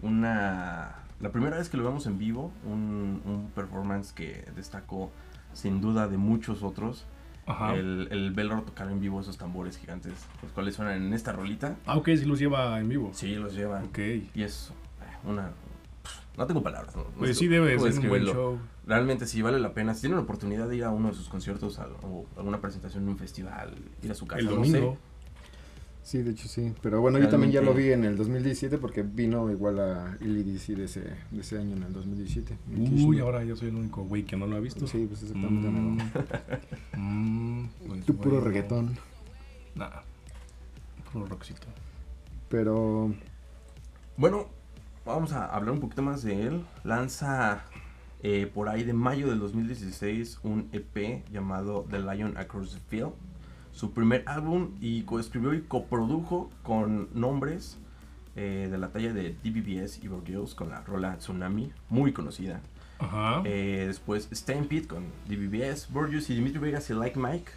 Una... La primera vez que lo vemos en vivo, un, un performance que destacó sin duda de muchos otros. Ajá. El, el verlo tocar en vivo esos tambores gigantes, los cuales suenan en esta rolita. Ah, ok, sí los lleva en vivo. Sí, los llevan. Ok. Y es eh, una... No tengo palabras. No, Pues sé sí debe ser un buen show. Realmente sí vale la pena. Si tienen la oportunidad de ir a uno de sus conciertos o alguna presentación en un festival, ir a su casa, El no domingo. Sí, de hecho sí. Pero bueno, yo también ya lo vi en el 2017 porque vino igual a ILDC de ese, de ese año en el 2017. en Uy, ahora yo soy el único güey que no lo ha visto. Sí, pues exactamente. amigo. Mm, mm, pues Tu puro bueno. reggaetón. Nah. Puro rockcito. Pero Bueno, vamos a hablar un poquito más de él. Lanza eh, por ahí de mayo del 2016 un EP llamado The Lion Across the Field. Su primer álbum y coescribió y coprodujo con nombres eh, de la talla de DBBS y Borgeos con la rola Tsunami, muy conocida. Ajá. Eh, después Stampede con DBBS, Borgios y Dimitri Vegas y Like Mike.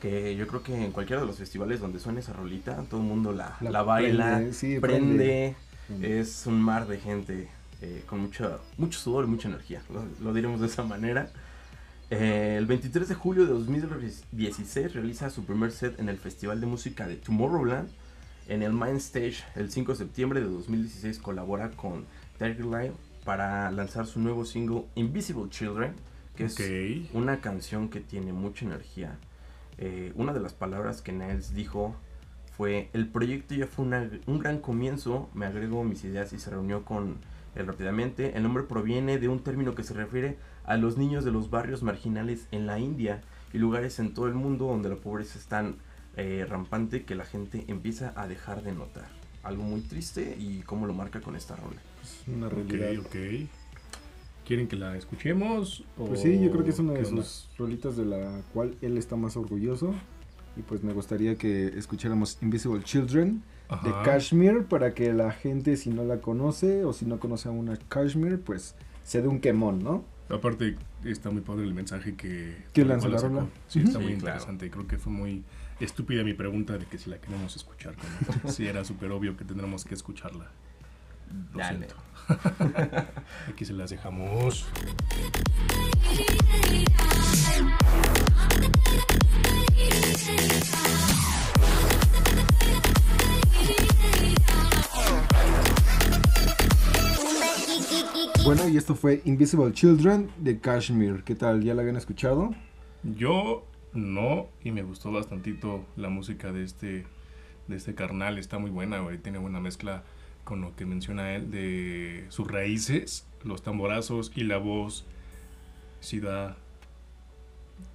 Que yo creo que en cualquiera de los festivales donde suena esa rolita, todo el mundo la, La la baila, prende, sí, prende. prende. Es un mar de gente eh, con mucho, mucho sudor y mucha energía, lo, lo diremos de esa manera. Eh, el 23 de julio de 2016 realiza su primer set en el Festival de Música de Tomorrowland. En el Main Stage, el 5 de septiembre de 2016, colabora con Tiger Live para lanzar su nuevo single Invisible Children, que es una canción que tiene mucha energía. Eh, una de las palabras que Niles dijo fue, el proyecto ya fue una- un gran comienzo, me agrego mis ideas y se reunió con él rápidamente. El nombre proviene de un término que se refiere a los niños de los barrios marginales en la India y lugares en todo el mundo donde la pobreza es tan eh, rampante que la gente empieza a dejar de notar. Algo muy triste y cómo lo marca con esta rola. es una Ok, realidad. ok. ¿Quieren que la escuchemos? Pues sí, yo creo que es una ¿Qué de sus rolitas de la cual él está más orgulloso. Y pues me gustaría que escucháramos Invisible Children de Ajá. Kashmir para que la gente, si no la conoce o si no conoce a una Kashmir, pues se dé un quemón, ¿no? Aparte, está muy padre el mensaje que... ¿Que lanzó la rola? Sí, Ujú. está muy Sí, claro. interesante. Creo que fue muy estúpida mi pregunta de que si la queremos escuchar. como- [LAUGHS] sí, era súper obvio que tendremos que escucharla. Lo Dale. siento. [LAUGHS] Aquí se las dejamos. [LAUGHS] Bueno, y esto fue Invisible Children de Kashmir. ¿Qué tal? ¿Ya la habían escuchado? Yo no, y me gustó bastantito la música de este, de este carnal. Está muy buena, güey. Tiene buena mezcla con lo que menciona él de sus raíces, los tamborazos y la voz. Sí da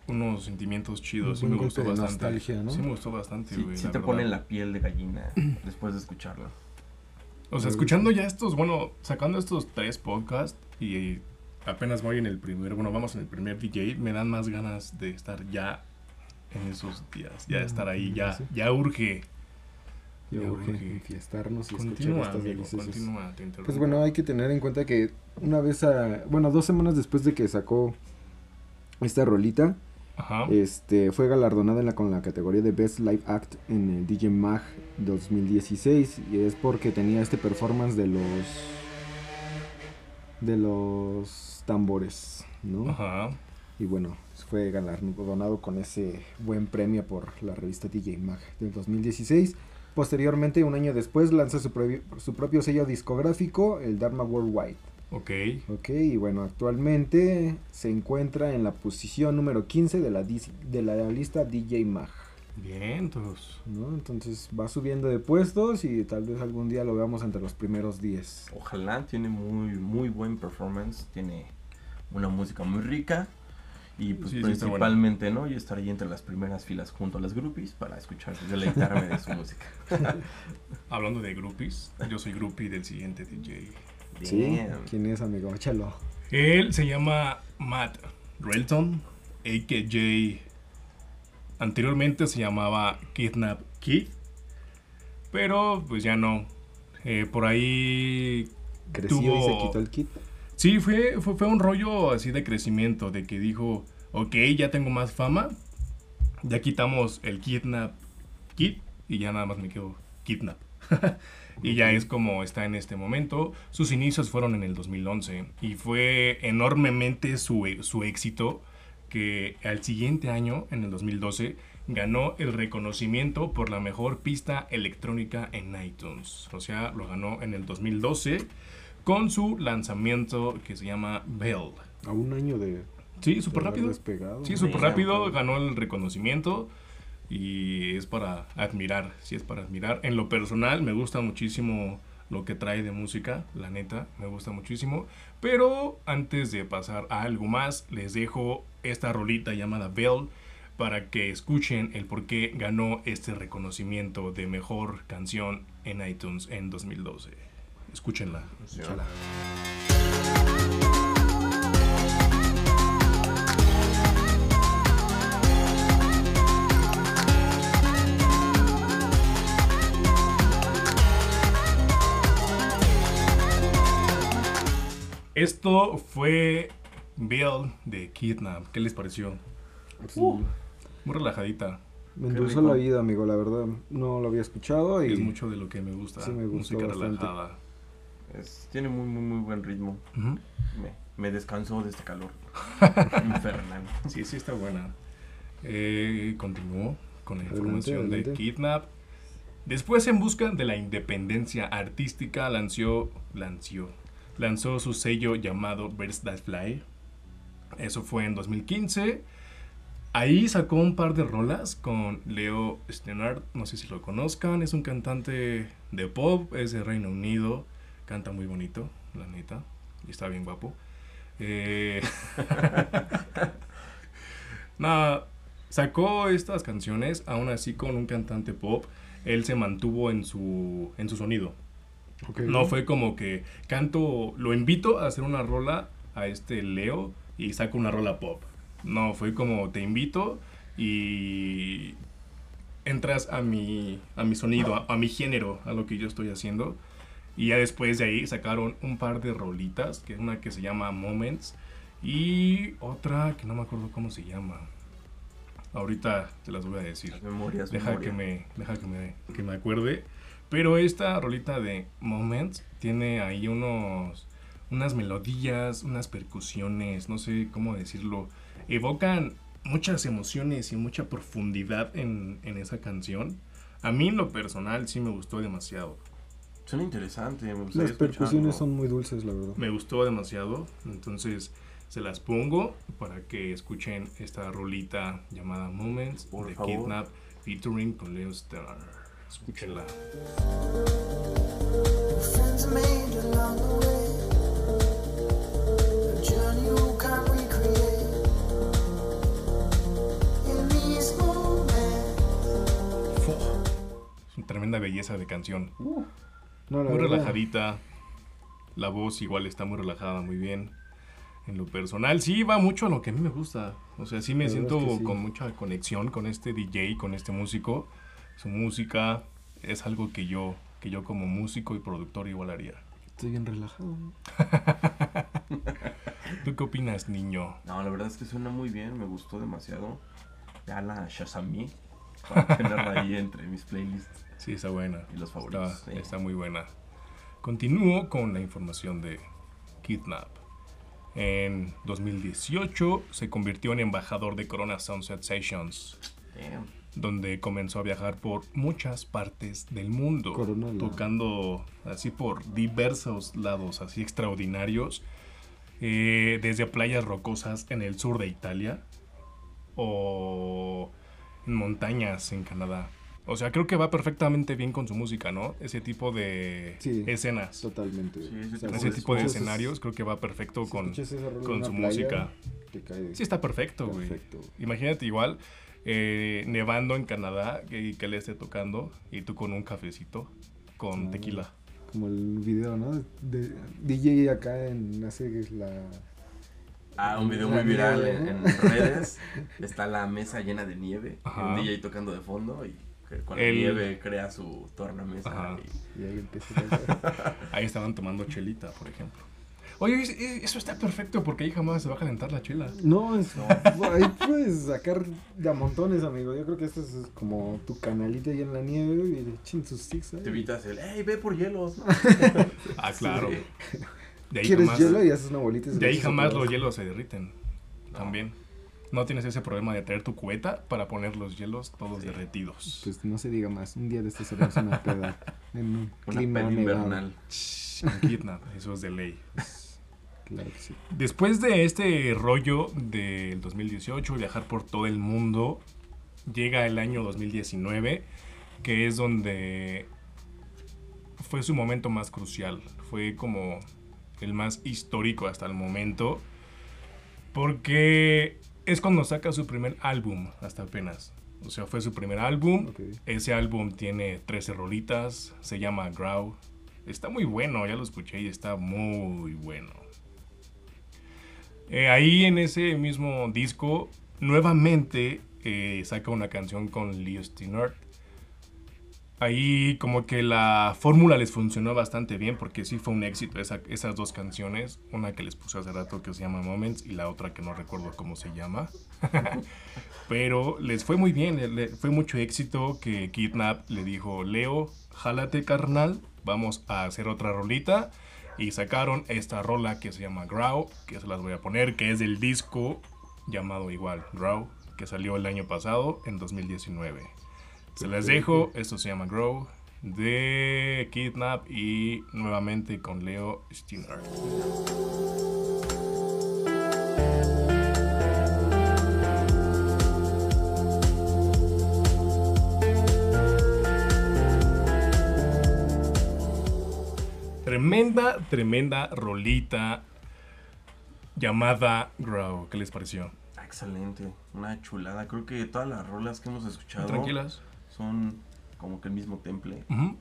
unos sentimientos chidos. Sí me golpe gustó de bastante. nostalgia, ¿no? Sí me gustó bastante, Sí, güey. sí te verdad. pone la piel de gallina después de escucharlo. O sea, escuchando ya estos, bueno, sacando estos tres podcasts y apenas voy en el primer, bueno, vamos en el primer DJ, me dan más ganas de estar ya en esos días, ya de estar ahí, ya, Sí. ya urge. Ya Ya urge y escuchar Continúa, amigo, deliciosas. continúa, te. Pues bueno, hay que tener en cuenta que una vez a, bueno, dos semanas después de que sacó esta rolita, Ajá. este, fue galardonada en la, con la categoría de Best Live Act en el DJ Mag 2016 y es porque tenía este performance de los de los tambores, ¿no? Ajá. Y bueno, fue galardonado con ese buen premio por la revista DJ Mag del 2016. Posteriormente, un año después, lanza su, su propio sello discográfico, el Dharma Worldwide. Ok. Ok, y bueno, actualmente se encuentra en la posición número 15 de la, de la lista DJ Mag. Bien, entonces. ¿no? Entonces va subiendo de puestos y tal vez algún día lo veamos entre los primeros 10. Ojalá, tiene muy, muy buen performance, tiene una música muy rica y pues Sí, sí, está principalmente, ¿no? Yo estar ahí entre las primeras filas junto a las groupies para escuchar, deleitarme de su [LAUGHS] música. Hablando de groupies, yo soy groupie del siguiente DJ. ¿Sí? ¿Quién es, amigo? Échalo. Él se llama Matt Relton, a.k.j. Anteriormente se llamaba Kidnap Kid, pero pues ya no. Eh, por ahí Creció y tuvo- se quitó el kit. Sí, fue, fue, fue un rollo así de crecimiento, de que dijo, ok, ya tengo más fama, ya quitamos el kidnap kit y ya nada más me quedo kidnap. [LAUGHS] y ya es como está en este momento. Sus inicios fueron en el 2011 y fue enormemente su, e- su éxito que al siguiente año, en el 2012, ganó el reconocimiento por la mejor pista electrónica en iTunes. O sea, lo ganó en el 2012 con su lanzamiento que se llama Bell. A un año de. Sí, súper rápido. despegado. Sí, súper rápido, ganó el reconocimiento y es para admirar, sí es para admirar. En lo personal me gusta muchísimo lo que trae de música, la neta, me gusta muchísimo. Pero antes de pasar a algo más, les dejo esta rolita llamada Bell para que escuchen el por qué ganó este reconocimiento de mejor canción en iTunes en 2012. Escúchenla. Chala. Esto fue Bell de Kidnap. ¿Qué les pareció? Sí. Muy relajadita. Me endulzó la vida, amigo, la verdad. No lo había escuchado y. Es mucho de lo que me gusta. Sí, me gustó música bastante. relajada. Es- tiene muy, muy, muy buen ritmo. Me, me descansó de este calor. [LAUGHS] Infernal. Sí, sí está buena. Eh, continuó con la Adelante, información de. Kidnap. Después, en busca de la independencia artística, lanzó, lanzó, lanzó su sello llamado Birds That Fly. Eso fue en 2015. Ahí sacó un par de rolas con Leo Stennard. No sé si lo conozcan. Es un cantante de pop. Es de Reino Unido. Canta muy bonito, la neta. Y está bien guapo. Eh, [LAUGHS] Nada, sacó estas canciones aún así con un cantante pop. Él se mantuvo en su, en su sonido. No fue como que canto, lo invito a hacer una rola a este Leo y saco una rola pop. No, fue como te invito y entras a mi, a mi sonido, a, a mi género, a lo que yo estoy haciendo. Y ya después de ahí sacaron un par de rolitas, que una que se llama Moments y otra que no me acuerdo cómo se llama. Ahorita te las voy a decir. Memorias. Deja memoria. que me, deja que me, que me acuerde. Pero esta rolita de Moments tiene ahí unos, unas melodías, unas percusiones, no sé cómo decirlo. Evocan muchas emociones y mucha profundidad en, en esa canción. A mí en lo personal sí me gustó demasiado. Suena interesante. Me Las percusiones son muy dulces, la verdad. Me gustó demasiado. Entonces se las pongo para que escuchen esta rolita llamada Moments Por de favor. Kidnap featuring con Leo. Escúchenla. Es una tremenda belleza de canción. No, la Muy verdad, relajadita. La voz igual está muy relajada, muy bien. En lo personal, sí va mucho a lo que a mí me gusta. O sea, sí me La siento es que sí. con mucha conexión con este DJ, con este músico. Su música es algo que yo, que yo como músico y productor igual haría. Estoy bien relajado. [LAUGHS] ¿Tú qué opinas, niño? No, la verdad es que suena muy bien. Me gustó demasiado. Ya la Shazamí. Para [LAUGHS] tenerla ahí entre mis playlists. Sí, está buena. Y los favoritos, Está, sí. está muy buena. Continúo con la información de Kidnap. En 2018 se convirtió en embajador de Corona Sunset Sessions, Damn. Donde comenzó a viajar por muchas partes del mundo, tocando así por diversos lados, así extraordinarios, eh, desde playas rocosas en el sur de Italia o en montañas en Canadá. O sea, creo que va perfectamente bien con su música, ¿no? Ese tipo de Sí. escenas, Totalmente. Sí, ese O sea, tipo ese si tipo de escenarios, creo que va perfecto si con, con su playa, música. Sí, está perfecto, güey. perfecto. Imagínate igual eh, nevando en Canadá y que le esté tocando y tú con un cafecito con Ah. tequila. Como el video, ¿no? De DJ acá en hace la Ah, un video muy La viral nieve, en, ¿no? en redes. Está la mesa llena de nieve. Ajá. Un DJ tocando de fondo y que con El- la nieve crea su tornamesa. Y- Y ahí empieza a [LAUGHS] Ahí estaban tomando chelita, por ejemplo. Oye, es- es- eso está perfecto porque ahí jamás se va a calentar la chela. No, es, [LAUGHS] ahí puedes sacar de a montones, amigo. Yo creo que esto es como tu canalita ahí en la nieve y le chin sus sticks. Te evitas el, hey, ve por hielos. [LAUGHS] Ah, claro. Sí. De ahí ¿Quieres jamás, hielo y haces una bolita? y de ahí jamás los hielos se derriten. No. También. No tienes ese problema de traer tu cubeta para poner los hielos todos Sí. derretidos. Pues no se diga más. Un día de estos seremos una peda [LAUGHS] en un Una clima nevado. invernal. Kidnap, eso es de ley. Claro que sí. Después de este rollo del 2018, viajar por todo el mundo, llega el año 2019, que es donde fue su momento más crucial. Fue como el más histórico hasta el momento, porque es cuando saca su primer álbum, hasta apenas. O sea, fue su primer álbum. Ese álbum tiene 13 rolitas, se llama Grow. Está muy bueno, ya lo escuché y está muy bueno. Eh, ahí en ese mismo disco, nuevamente eh, saca una canción con Leo Steinert. Ahí como que la fórmula les funcionó bastante bien porque sí fue un éxito esa- esas dos canciones. Una que les puse hace rato que se llama Moments y la otra que no recuerdo cómo se llama. [LAUGHS] Pero les fue muy bien, fue mucho éxito que Kidnap le dijo, Leo, jálate carnal, vamos a hacer otra rolita. Y sacaron esta rola que se llama Grow, que se las voy a poner, que es del disco llamado igual, Grow, que salió el año pasado, en 2019. Se las dejo, esto se llama Grow, de Kidnap y nuevamente con Leo Steiner. Tremenda, tremenda rolita llamada Grow. ¿Qué les pareció? Excelente, una chulada. Creo que todas las rolas que hemos escuchado Tranquilas. son como que el mismo temple. Ujú.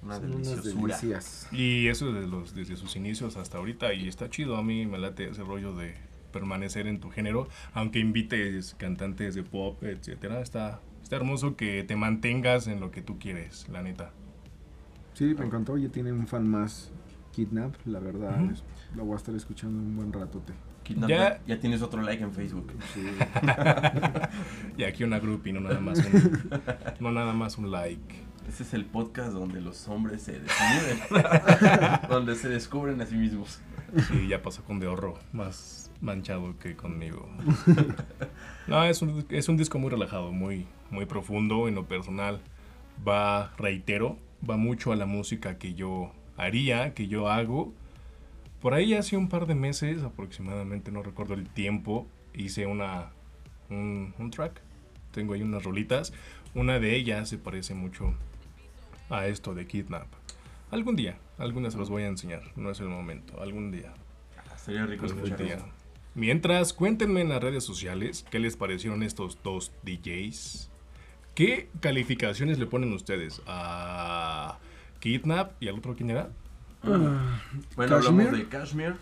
Una Son unas deliciosura. Y eso desde, los, desde sus inicios hasta ahorita. Y está chido. A mí me late ese rollo de permanecer en tu género. Aunque invites cantantes de pop, etcétera. Está, está hermoso que te mantengas en lo que tú quieres, la neta. Sí, me encantó. Ya tiene un fan más. Kidnap, la verdad. Es- lo voy a estar escuchando un buen ratote. Kidnap, Ya- ya, tienes otro like en Facebook. Sí. [LAUGHS] Y aquí una groupie, no nada más un, [LAUGHS] no nada más un like. Este es el podcast donde los hombres se descubren. [LAUGHS] donde se descubren a sí mismos. Sí, ya pasó con De Horro, más manchado que conmigo. No, es un, es un disco muy relajado, muy, muy profundo en lo personal. Va, reitero, va mucho a la música que yo haría, que yo hago. Por ahí hace un par de meses aproximadamente, no recuerdo el tiempo, hice una, un, un track. Tengo ahí unas rolitas. Una de ellas se parece mucho a esto de Kidnap. Algún día, algún día se los voy a enseñar. No es el momento, algún día. Sería rico Algún escuchar día. eso. Mientras, cuéntenme en las redes sociales qué les parecieron estos dos DJs. ¿Qué calificaciones le ponen ustedes a Kidnap y al otro quién era? Bueno, hablamos Kashmir. de Kashmir.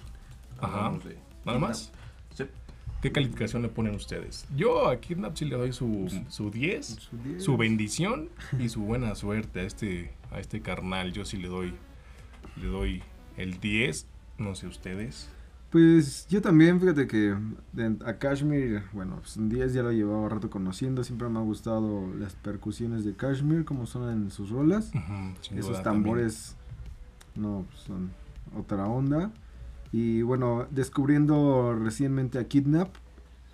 Ajá. hablamos de ¿Nada más? Sí. ¿Qué calificación le ponen ustedes? Yo a Kidnap sí le doy su, su 10, Su diez. su bendición y su buena suerte a este, a este carnal. Yo sí le doy, le doy el 10. No sé ustedes. Pues yo también, fíjate que a Kashmir, bueno, pues en 10 ya lo llevaba rato conociendo, siempre me ha gustado las percusiones de Kashmir, como son en sus rolas. Sin Esos tambores, no, pues, son otra onda. Y bueno, descubriendo recientemente a Kidnap,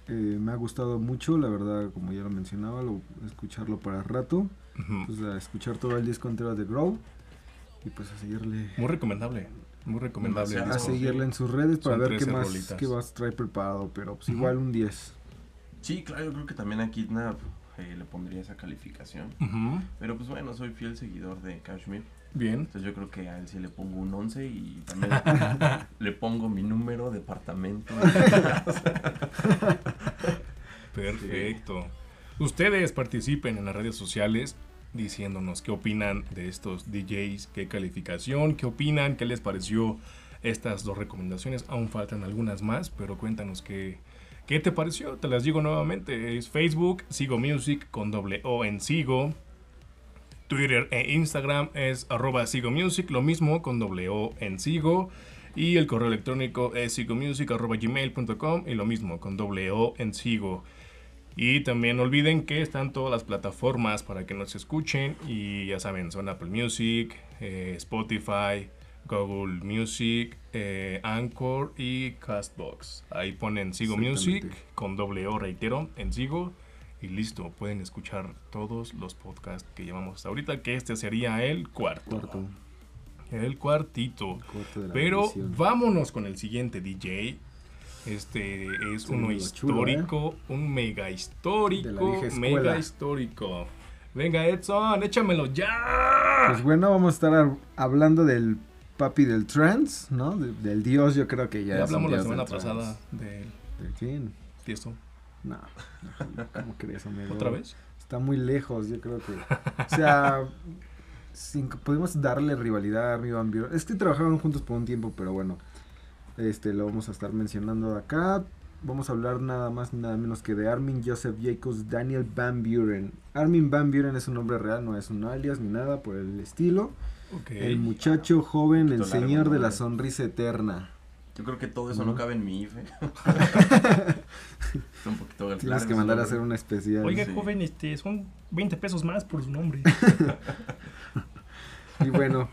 eh, me ha gustado mucho, la verdad, como ya lo mencionaba, lo- escucharlo para rato. Pues a escuchar todo el disco entero de Grow. Y pues a seguirle, Muy recomendable. Muy recomendable. el a seguirle en sus redes para ver qué 13 más, rolitas. qué más trae preparado. Pero pues igual un 10. Sí, claro, yo creo que también a Kidnap eh, le pondría esa calificación. Pero pues bueno, soy fiel seguidor de Kashmir. Bien. Entonces yo creo que a él sí le pongo un 11 y también [LAUGHS] le pongo mi número, departamento. Perfecto. Ustedes participen en las redes sociales diciéndonos qué opinan de estos DJs, qué calificación, qué opinan, qué les pareció estas dos recomendaciones. Aún faltan algunas más, pero cuéntanos qué, qué te pareció. Te las digo nuevamente. Es Facebook, Sigo Music con doble O en Sigo. Twitter e Instagram es arroba Sigo Music, lo mismo con doble O en Sigo. Y el correo electrónico es sigomusic.gmail.com y lo mismo con doble O en Sigo. Y también no olviden que están todas las plataformas para que nos escuchen. Y ya saben, son Apple Music, eh, Spotify, Google Music, eh, Anchor y Castbox. Ahí ponen Sigo Music con doble O, reitero, en Sigo. Y listo, pueden escuchar todos los podcasts que llevamos hasta ahorita, que este sería el cuarto. Cuarto. El cuartito. Pero vámonos con el siguiente DJ. Este es Sí, uno chulo, ¿eh? histórico, un mega histórico, mega histórico. Venga, Edson, échamelo ya. Pues bueno, vamos a estar hab- hablando del papi del trance, ¿no? De- del dios, yo creo que ya, ya hablamos la semana pasada del ¿De quién? tiesto. No, no, ¿cómo crees, amigo? ¿Otra vez? Está muy lejos, yo creo que. O sea, [LAUGHS] sin, podemos darle rivalidad a Van Buren. Es que trabajaron juntos por un tiempo, pero bueno. Este lo vamos a estar mencionando acá. Vamos a hablar nada más ni nada menos que de Armin Joseph Jacobs Daniel Van Buren. Armin Van Buren es un nombre real, no es un alias ni nada por el estilo. El muchacho joven, el largo, señor de la sonrisa eterna. Yo creo que todo eso no cabe en mi IFE. Un [LAUGHS] poquito Tienes que mandar a hacer un especial. Oiga, Sí. joven, este, son 20 pesos más por su nombre. [LAUGHS] Y bueno,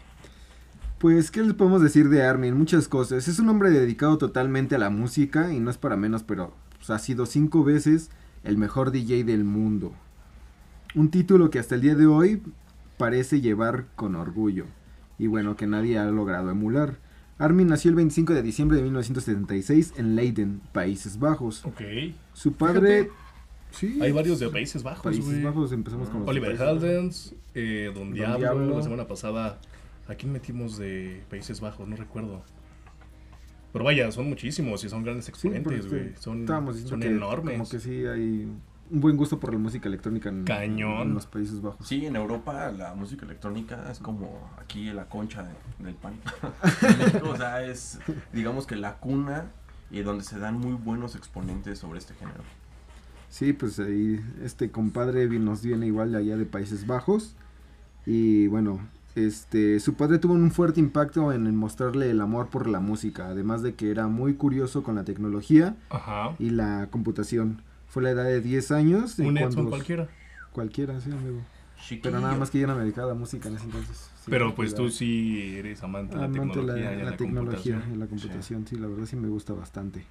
pues, ¿qué les podemos decir de Armin? Muchas cosas. Es un hombre dedicado totalmente a la música y no es para menos, pero pues, ha sido cinco veces el mejor DJ del mundo. Un título que hasta el día de hoy parece llevar con orgullo. Y bueno, que nadie ha logrado emular. Armin nació el 25 de diciembre de 1976 en Leiden, Países Bajos. ok. Su padre... Sí, Hay varios de Países Bajos, Países. Bajos, empezamos con los Oliver. Heldens, eh, Don, Don Diablo, Diablo. la semana pasada. ¿A quién metimos de Países Bajos? No recuerdo. Pero vaya, son muchísimos y son grandes Sí, exponentes, porque güey. Son, diciendo son que enormes. Como que sí hay un buen gusto por la música electrónica en, Cañón. en los Países Bajos. Sí, en Europa la música electrónica es como aquí la concha de- del pan. En [LAUGHS] México, o sea, es digamos que la cuna y donde se dan muy buenos exponentes sobre este género. Sí, pues ahí este compadre nos viene igual de allá de Países Bajos. Y bueno, este su padre tuvo un fuerte impacto en, mostrarle el amor por la música, además de que era muy curioso con la tecnología Ajá. y la computación. Fue a la edad de 10 años. Un cuando Edson los- cualquiera. Cualquiera, sí, amigo. Pero nada más que yo no me dedicaba a la música en ese entonces. Sí, Pero pues tú cuidado. sí eres amante de la Amante de la, tecnología y la la, tecnología computación. y la computación, sí, la verdad sí me gusta bastante.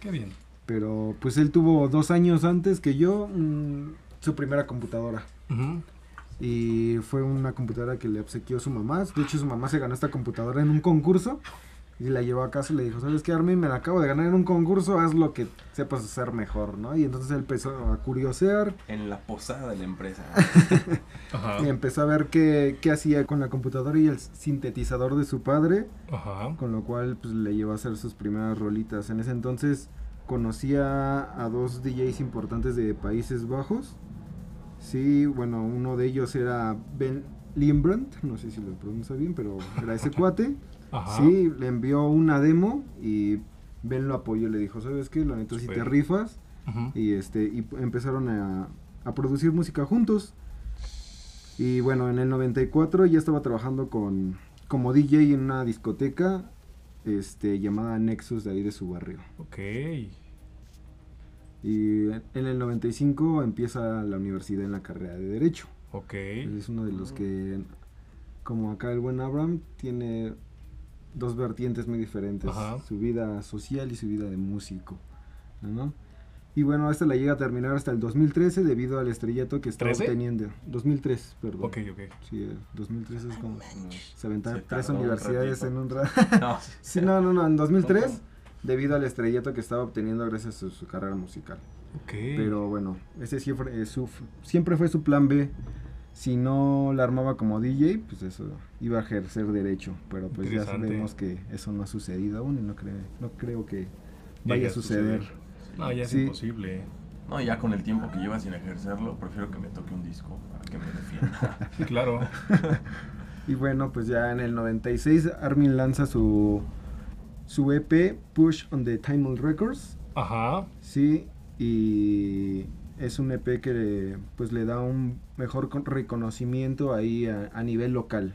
Qué bien. Pero pues él tuvo dos años antes que yo mm, su primera computadora. Ujú. Y fue una computadora que le obsequió su mamá. De hecho, su mamá se ganó esta computadora en un concurso. Y la llevó a casa y le dijo, ¿sabes qué, Armin? Me la acabo de ganar en un concurso, haz lo que sepas hacer mejor, ¿no? Y entonces él empezó a curiosear En la posada de la empresa. [LAUGHS] Ajá. y empezó a ver qué, qué hacía con la computadora y el sintetizador de su padre. Ajá. Con lo cual pues le llevó a hacer sus primeras rolitas. En ese entonces conocía a dos DJs importantes de Países Bajos. Sí, bueno, uno de ellos era Ben Limbrandt, no sé si lo pronuncia bien, pero era ese [LAUGHS] cuate. Ajá. Sí, le envió una demo y Ben lo apoyó, le dijo, ¿sabes qué? La neta si te rifas. Y este y empezaron a, a producir música juntos. Y bueno, en el 94 ya estaba trabajando con como DJ en una discoteca este llamada Nexus de ahí de su barrio. Ok. Y en el 95 empieza la universidad en la carrera de derecho. Ok. Es uno de los que como acá el buen Abraham tiene dos vertientes muy diferentes, Ajá. su vida social y su vida de músico, ¿no? Y bueno, esta la llega a terminar hasta el 2013 debido al estrellato que estaba ¿Trece? obteniendo. 2003, perdón. Ok, ok. Sí, eh, 2013 es como se aventaron tres universidades en un rato. [LAUGHS] No, [LAUGHS] sí, no, no, no, en 2003 Ojo. Debido al estrellato que estaba obteniendo gracias a su carrera musical. Ok. Pero bueno, ese siempre, eh, su, siempre fue su plan B. Si no la armaba como DJ, pues eso iba a ejercer derecho. Pero pues ya sabemos que eso no ha sucedido aún y no, creo no creo que vaya a suceder. No, ya es Sí. imposible. no, ya con el tiempo que lleva sin ejercerlo, prefiero que me toque un disco para que me defienda. [LAUGHS] Sí, claro. [LAUGHS] Y bueno, pues ya en el 96 Armin lanza su su EP Push on the Time Records. Ajá. Sí, y es un EP que pues le da un mejor con- reconocimiento ahí a, a nivel local.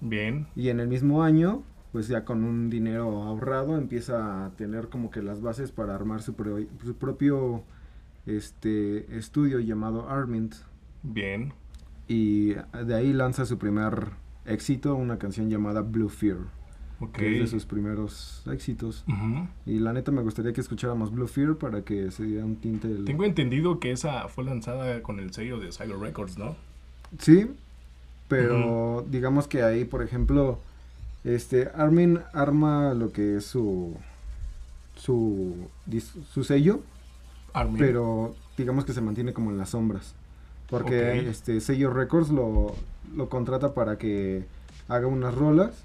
Bien. Y en el mismo año, pues ya con un dinero ahorrado empieza a tener como que las bases para armar su, pro- su propio este estudio llamado Armint. Bien. Y de ahí lanza su primer éxito, una canción llamada Blue Fear, Ok. que es de sus primeros éxitos. Y la neta me gustaría que escucháramos Blue Fear para que se diera un tinte del... Tengo entendido que esa fue lanzada con el sello de Silo Records, ¿no? Sí, pero digamos que ahí, por ejemplo, este Armin arma lo que es su su su sello, Armin. pero digamos que se mantiene como en las sombras. Porque este sello Records lo, lo contrata para que haga unas rolas,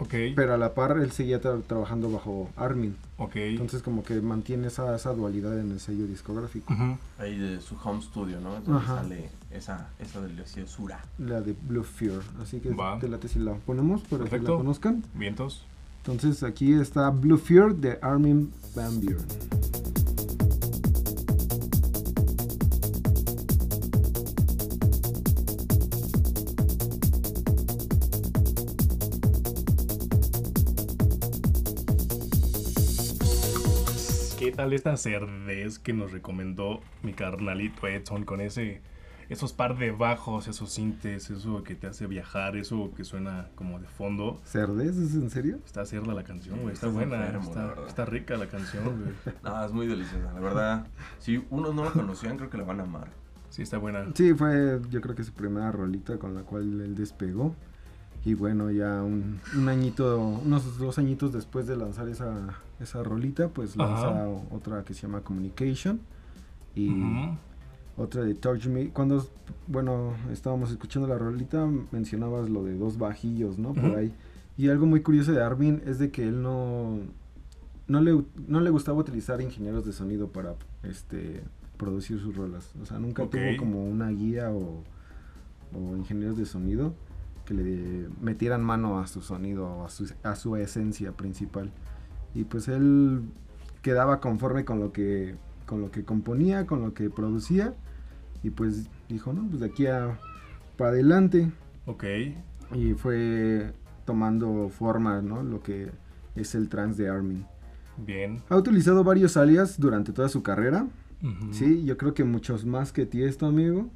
Ok. pero a la par él seguía tra- trabajando bajo Armin. ok. Entonces como que mantiene esa, esa dualidad en el sello discográfico. Ujú. Ahí de su home studio, ¿no? Es donde Ajá. sale esa, esa deliciosura. La de Blue Fear. Así que Va. te late si la ponemos para que Perfecto. la conozcan. Vientos. Entonces aquí está Blue Fear de Armin Van Buren. Tal esta cerdez que nos recomendó mi carnalito Edson con ese esos par de bajos, esos sintes, eso que te hace viajar, eso que suena como de fondo? ¿Cerdes? ¿Es en serio? Está cerda la canción, güey, está buena, enfermo, la está, rica la canción, güey. [LAUGHS] No, es muy deliciosa, la verdad. Si unos no lo conocían, creo que la van a amar. Sí, está buena. Sí, fue yo creo que su primera rolita con la cual él despegó. Y bueno, ya un, un añito, unos dos añitos después de lanzar esa, esa rolita, pues lanza Ajá. otra que se llama Communication. Y otra de Touch Me. Cuando, bueno, estábamos escuchando la rolita, mencionabas lo de dos bajillos, ¿no? Por ahí. Y algo muy curioso de Armin es de que él no, no, le, no le gustaba utilizar ingenieros de sonido para este, producir sus rolas. O sea, nunca tuvo como una guía o, o ingenieros de sonido que le metieran mano a su sonido, a su, a su esencia principal. Y pues él quedaba conforme con lo que con lo que componía, con lo que producía y pues dijo, "No, pues de aquí a para adelante." Ok. Y fue tomando forma, ¿no? Lo que es el trance de Armin. Bien. Ha utilizado varios alias durante toda su carrera. Ujú. Sí, yo creo que muchos más que Tiesto, amigo.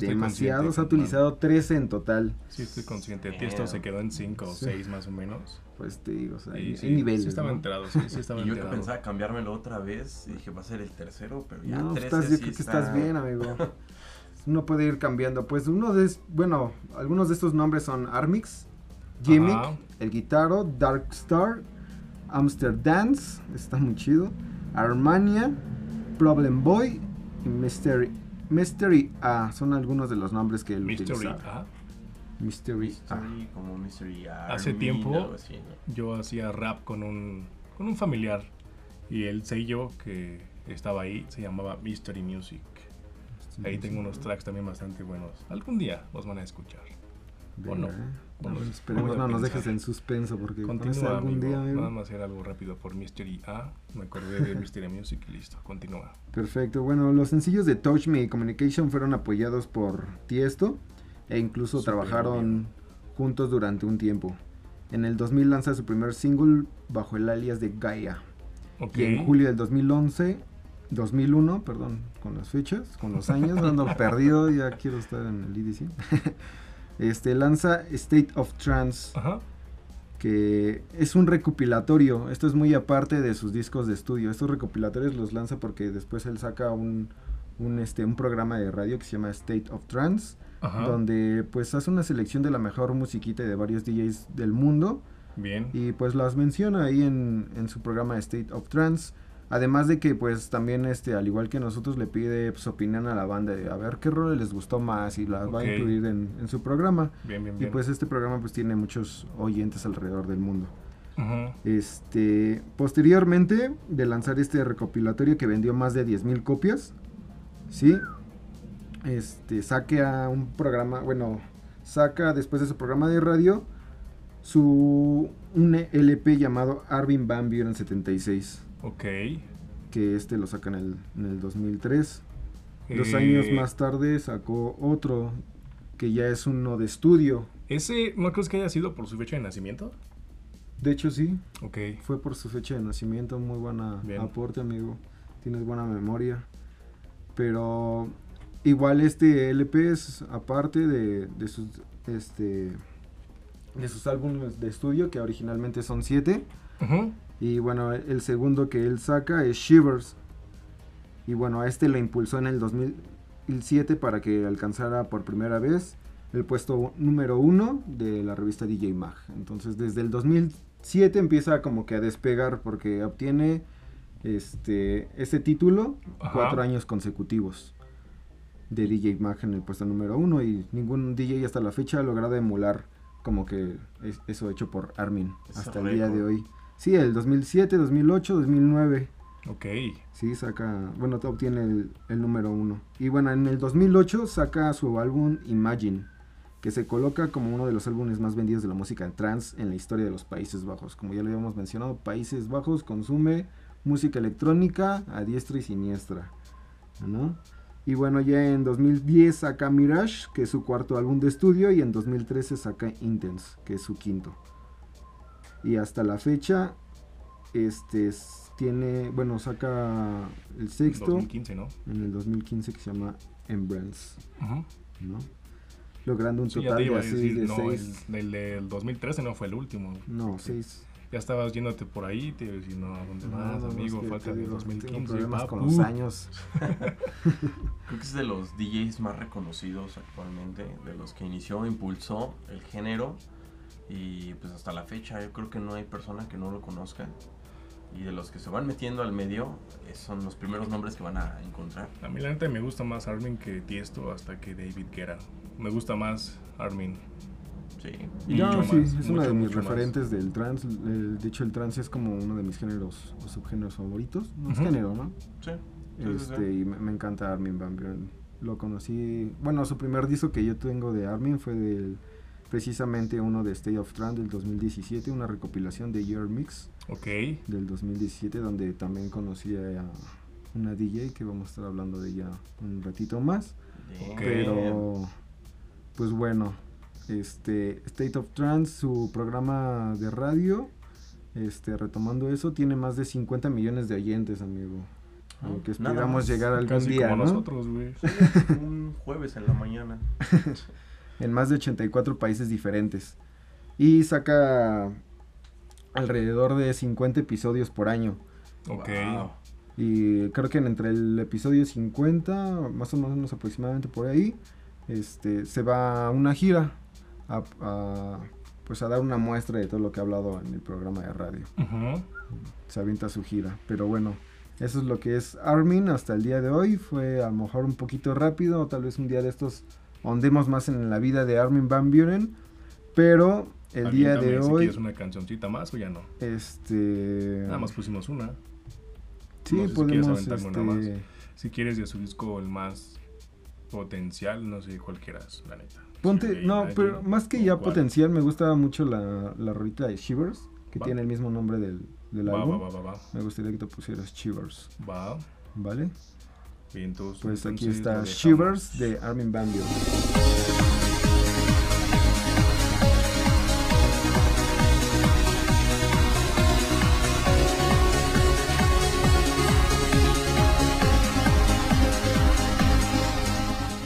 Sí, Demasiados. Ha utilizado 13 en total. Sí, estoy consciente. Tiesto se quedó en 5 o Sí. 6 más o menos. Pues te digo, o sea, Y hay, sí, hay niveles. sí estaba ¿no? enterado, sí, sí [LAUGHS] estaba Y yo que pensaba cambiármelo otra vez, y dije, va a ser el tercero, pero ya No, 13 estás, yo sí creo que está- estás bien, amigo. [LAUGHS] Uno puede ir cambiando. Pues uno de, es- bueno, algunos de estos nombres son Armix, Gimmick, Ajá. El Guitaro, Dark Star, Amsterdance, está muy chido, Armania, Problem Boy y Mystery, Mystery A. Son algunos de los nombres que él Mystery. utilizaba. ah, Mystery A. Mystery, como Mystery Hace Army, tiempo- algo así, ¿no? Yo hacía rap con un, con un familiar. Y el sello que estaba ahí se llamaba Mystery Music. Ahí tengo unos tracks también bastante buenos. Algún día los van a escuchar. Venga, ¿eh? O No, no. esperemos no nos dejes en suspenso porque Continúa, algún amigo. día, amigo. Nada más era algo rápido por Mystery A. Me acordé de Mystery Music y listo. Continúa. Perfecto. Bueno, los sencillos de Touch Me y Communication fueron apoyados por Tiesto e incluso Súper trabajaron bien. juntos durante un tiempo. En el 2000 lanza su primer single bajo el alias de Gaia. Ok. Y en julio del 2011, 2001, perdón, con las fechas, con los años, ando [LAUGHS] perdido, ya quiero estar en el IDC. Este lanza State of Trance Ajá. que es un recopilatorio. Esto es muy aparte de sus discos de estudio. Estos recopilatorios los lanza porque después él saca un, un, este, un programa de radio que se llama State of Trance, Ajá. donde pues hace una selección de la mejor musiquita de varios DJs del mundo Bien. y pues las menciona ahí en, en su programa State of Trance. Además de que pues también este al igual que nosotros le pide pues, opinión a la banda de a ver qué rol les gustó más y las va a incluir en, en su programa. Bien, bien, Y bien. pues este programa pues tiene muchos oyentes alrededor del mundo. Este, posteriormente de lanzar este recopilatorio que vendió más de 10.000 copias, ¿sí? Este, saque a un programa, bueno, saca después de su programa de radio su un LP llamado Arvin Van Buren 76, Ok. que este lo saca en el, en el 2003. Dos Eh, años más tarde sacó otro que ya es uno de estudio. ¿Ese no crees que haya sido por su fecha de nacimiento? De hecho sí, Ok. fue por su fecha de nacimiento, muy buena Bien. aporte amigo, tienes buena memoria. Pero igual este LP es aparte de, de sus este de sus álbumes de estudio que originalmente son siete Ujú. Y bueno el segundo que él saca es Shivers y bueno a este lo impulsó en el 2007 para que alcanzara por primera vez el puesto número uno de la revista DJ Mag entonces desde el 2007 empieza como que a despegar porque obtiene este ese título Ajá. cuatro años consecutivos de DJ Mag en el puesto número uno y ningún DJ hasta la fecha ha logrado emular como que es- eso hecho por Armin hasta el día de hoy. Sí, el 2007, 2008, 2009. Ok. Sí, saca, bueno, obtiene el, el número uno. Y bueno, en el 2008 saca su álbum Imagine, que se coloca como uno de los álbumes más vendidos de la música trance en la historia de los Países Bajos. Como ya lo habíamos mencionado, Países Bajos consume música electrónica a diestra y siniestra, ¿no? Y bueno, ya en 2010 saca Mirage, que es su cuarto álbum de estudio, y en 2013 saca Intense, que es su quinto. Y hasta la fecha, este tiene, bueno, saca el sexto 2015, ¿no? en el 2015 que se llama Embrace, Ujú. ¿no? Logrando un Sí, total de a 6 decir, de no, 6. el, el del 2013 no fue el último. No, 6. Ya estabas yéndote por ahí, te iba a decir, no, ¿a ¿dónde vas, amigo? Falta de Tengo 2015. problemas con los años. [LAUGHS] Creo que es de los DJs más reconocidos actualmente, de los que inició, impulsó el género y pues hasta la fecha yo creo que no hay persona que no lo conozca. Y de los que se van metiendo al medio, eh, son los primeros nombres que van a encontrar. A mí la neta me gusta más Armin que Tiesto hasta que David Guerra. Me gusta más Armin. Sí. Y No, mucho sí, más, es uno mucho, de mis más. referentes del trance. El- de hecho, el trance es como uno de mis géneros o subgéneros favoritos. No es Ujú. género, ¿no? Sí. sí, sí, Este, sí. y me, me encanta Armin Van Buren. Lo conocí, bueno, su primer disco que yo tengo de Armin fue del precisamente uno de State of Trance del 2017, una recopilación de Year Mix Ok. del 2017 donde también conocí a una DJ que vamos a estar hablando de ella un ratito más. Pero, pues bueno, este State of Trance, su programa de radio, este retomando eso, tiene más de 50 millones de oyentes, amigo. Ah, Lo que nada esperamos llegar algún Casi día, como ¿no? nosotros, güey. [LAUGHS] Un jueves en la mañana. [LAUGHS] En más de 84 países diferentes. Y saca alrededor de 50 episodios por año. Ok. Wow. Y creo que en entre el episodio 50, más o menos aproximadamente por ahí, este, se va a una gira a, a, pues a dar una muestra de todo lo que ha hablado en el programa de radio. Ujú. Se avienta su gira. Pero bueno, eso es lo que es Armin hasta el día de hoy. Fue a lo mejor un poquito rápido, o tal vez un día de estos ondemos más en la vida de Armin Van Buren. Pero el día de hoy, quieres una cancioncita más o ya no. este... Nada más pusimos una. Sí, no sé si quieres podemos, aventarme una más. este... Si quieres de su disco el más potencial, no sé cuál quieras, la neta. Ponte, Sí, no, pero más que ¿o ya potencial, me gusta mucho la, la rolita de Shivers, que Va. tiene el mismo nombre del, del Va, álbum. va. Me gustaría que te pusieras Shivers, Va. ¿vale? Pues aquí está Shivers de Armin Van.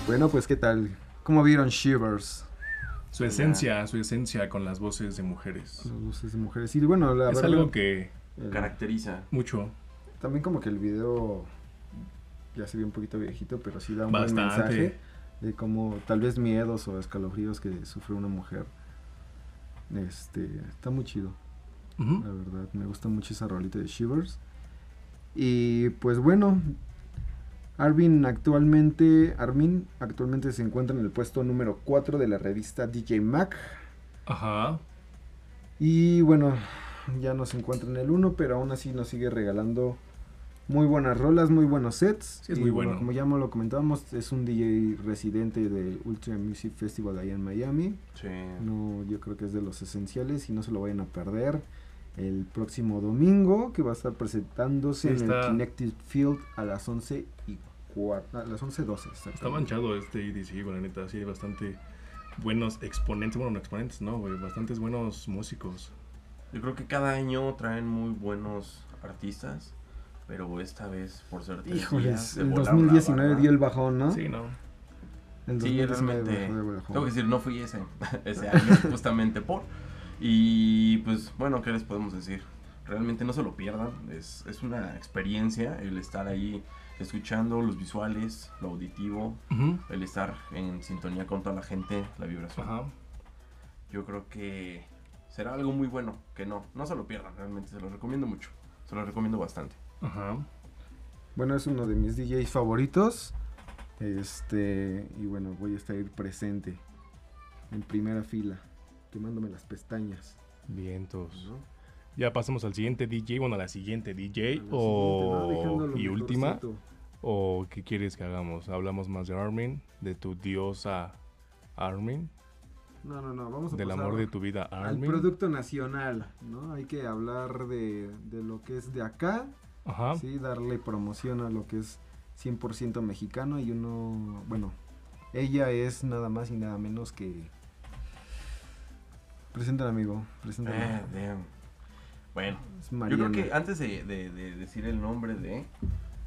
Bueno, pues qué tal, ¿cómo vieron Shivers? Su esencia, su esencia con las voces de mujeres. Las voces de mujeres. Y bueno, la Es verdad, algo que el- Caracteriza. mucho, También como que el video ya se ve un poquito viejito, pero sí da un buen mensaje de cómo tal vez miedos o escalofríos que sufre una mujer. Este, está muy chido, la verdad. Me gusta mucho esa rolita de Shivers. Y pues bueno, Armin actualmente, Armin actualmente se encuentra en el puesto número 4 de la revista DJ Mac. Ajá. Y bueno, ya no se encuentra en el 1, pero aún así nos sigue regalando Muy buenas rolas, muy buenos sets. Sí, es y muy bueno. Como ya lo comentábamos, es un DJ residente del Ultra Music Festival allá en Miami. Sí. No, yo creo que es de los esenciales y no se lo vayan a perder. El próximo domingo, que va a estar presentándose Sí, en el Connected Field a las 11 y cua- a las 11.12. Está manchado este EDC, la neta. Sí, hay bastante buenos exponentes. Bueno, no exponentes, no, güey. Bastantes buenos músicos. Yo creo que cada año traen muy buenos artistas, pero esta vez, por días, Híjoles, se el volaron la 2019 barda. dio el bajón, ¿no? Sí, ¿no? El Sí, 2019 realmente. Tengo que decir, no fui ese, [LAUGHS] ese año, [LAUGHS] justamente por. Y pues, bueno, ¿qué les podemos decir? Realmente no se lo pierdan. Es, es una experiencia el estar ahí escuchando los visuales, lo auditivo, el estar en sintonía con toda la gente, la vibración. Ajá. Yo creo que será algo muy bueno. Que no, no se lo pierdan, realmente. Se lo recomiendo mucho. Se lo recomiendo bastante. Ajá. Bueno, es uno de mis DJs favoritos. Este, y bueno, voy a estar presente en primera fila, quemándome las pestañas. Vientos. Ya pasamos al siguiente DJ, bueno, a la siguiente DJ. La o... y última. ¿O qué quieres que hagamos? ¿Hablamos más de Armin? ¿De tu diosa Armin? No, no, no, vamos a ¿Del pasar amor de tu vida al Armin? producto nacional, ¿no? Hay que hablar de, de lo que es de acá, Ajá. sí, darle promoción a lo que es 100% mexicano y uno, bueno, ella es nada más y nada menos que... Presenta amigo, presenta. Eh, damn. Bueno, Es yo creo que antes de, de- de decir el nombre de,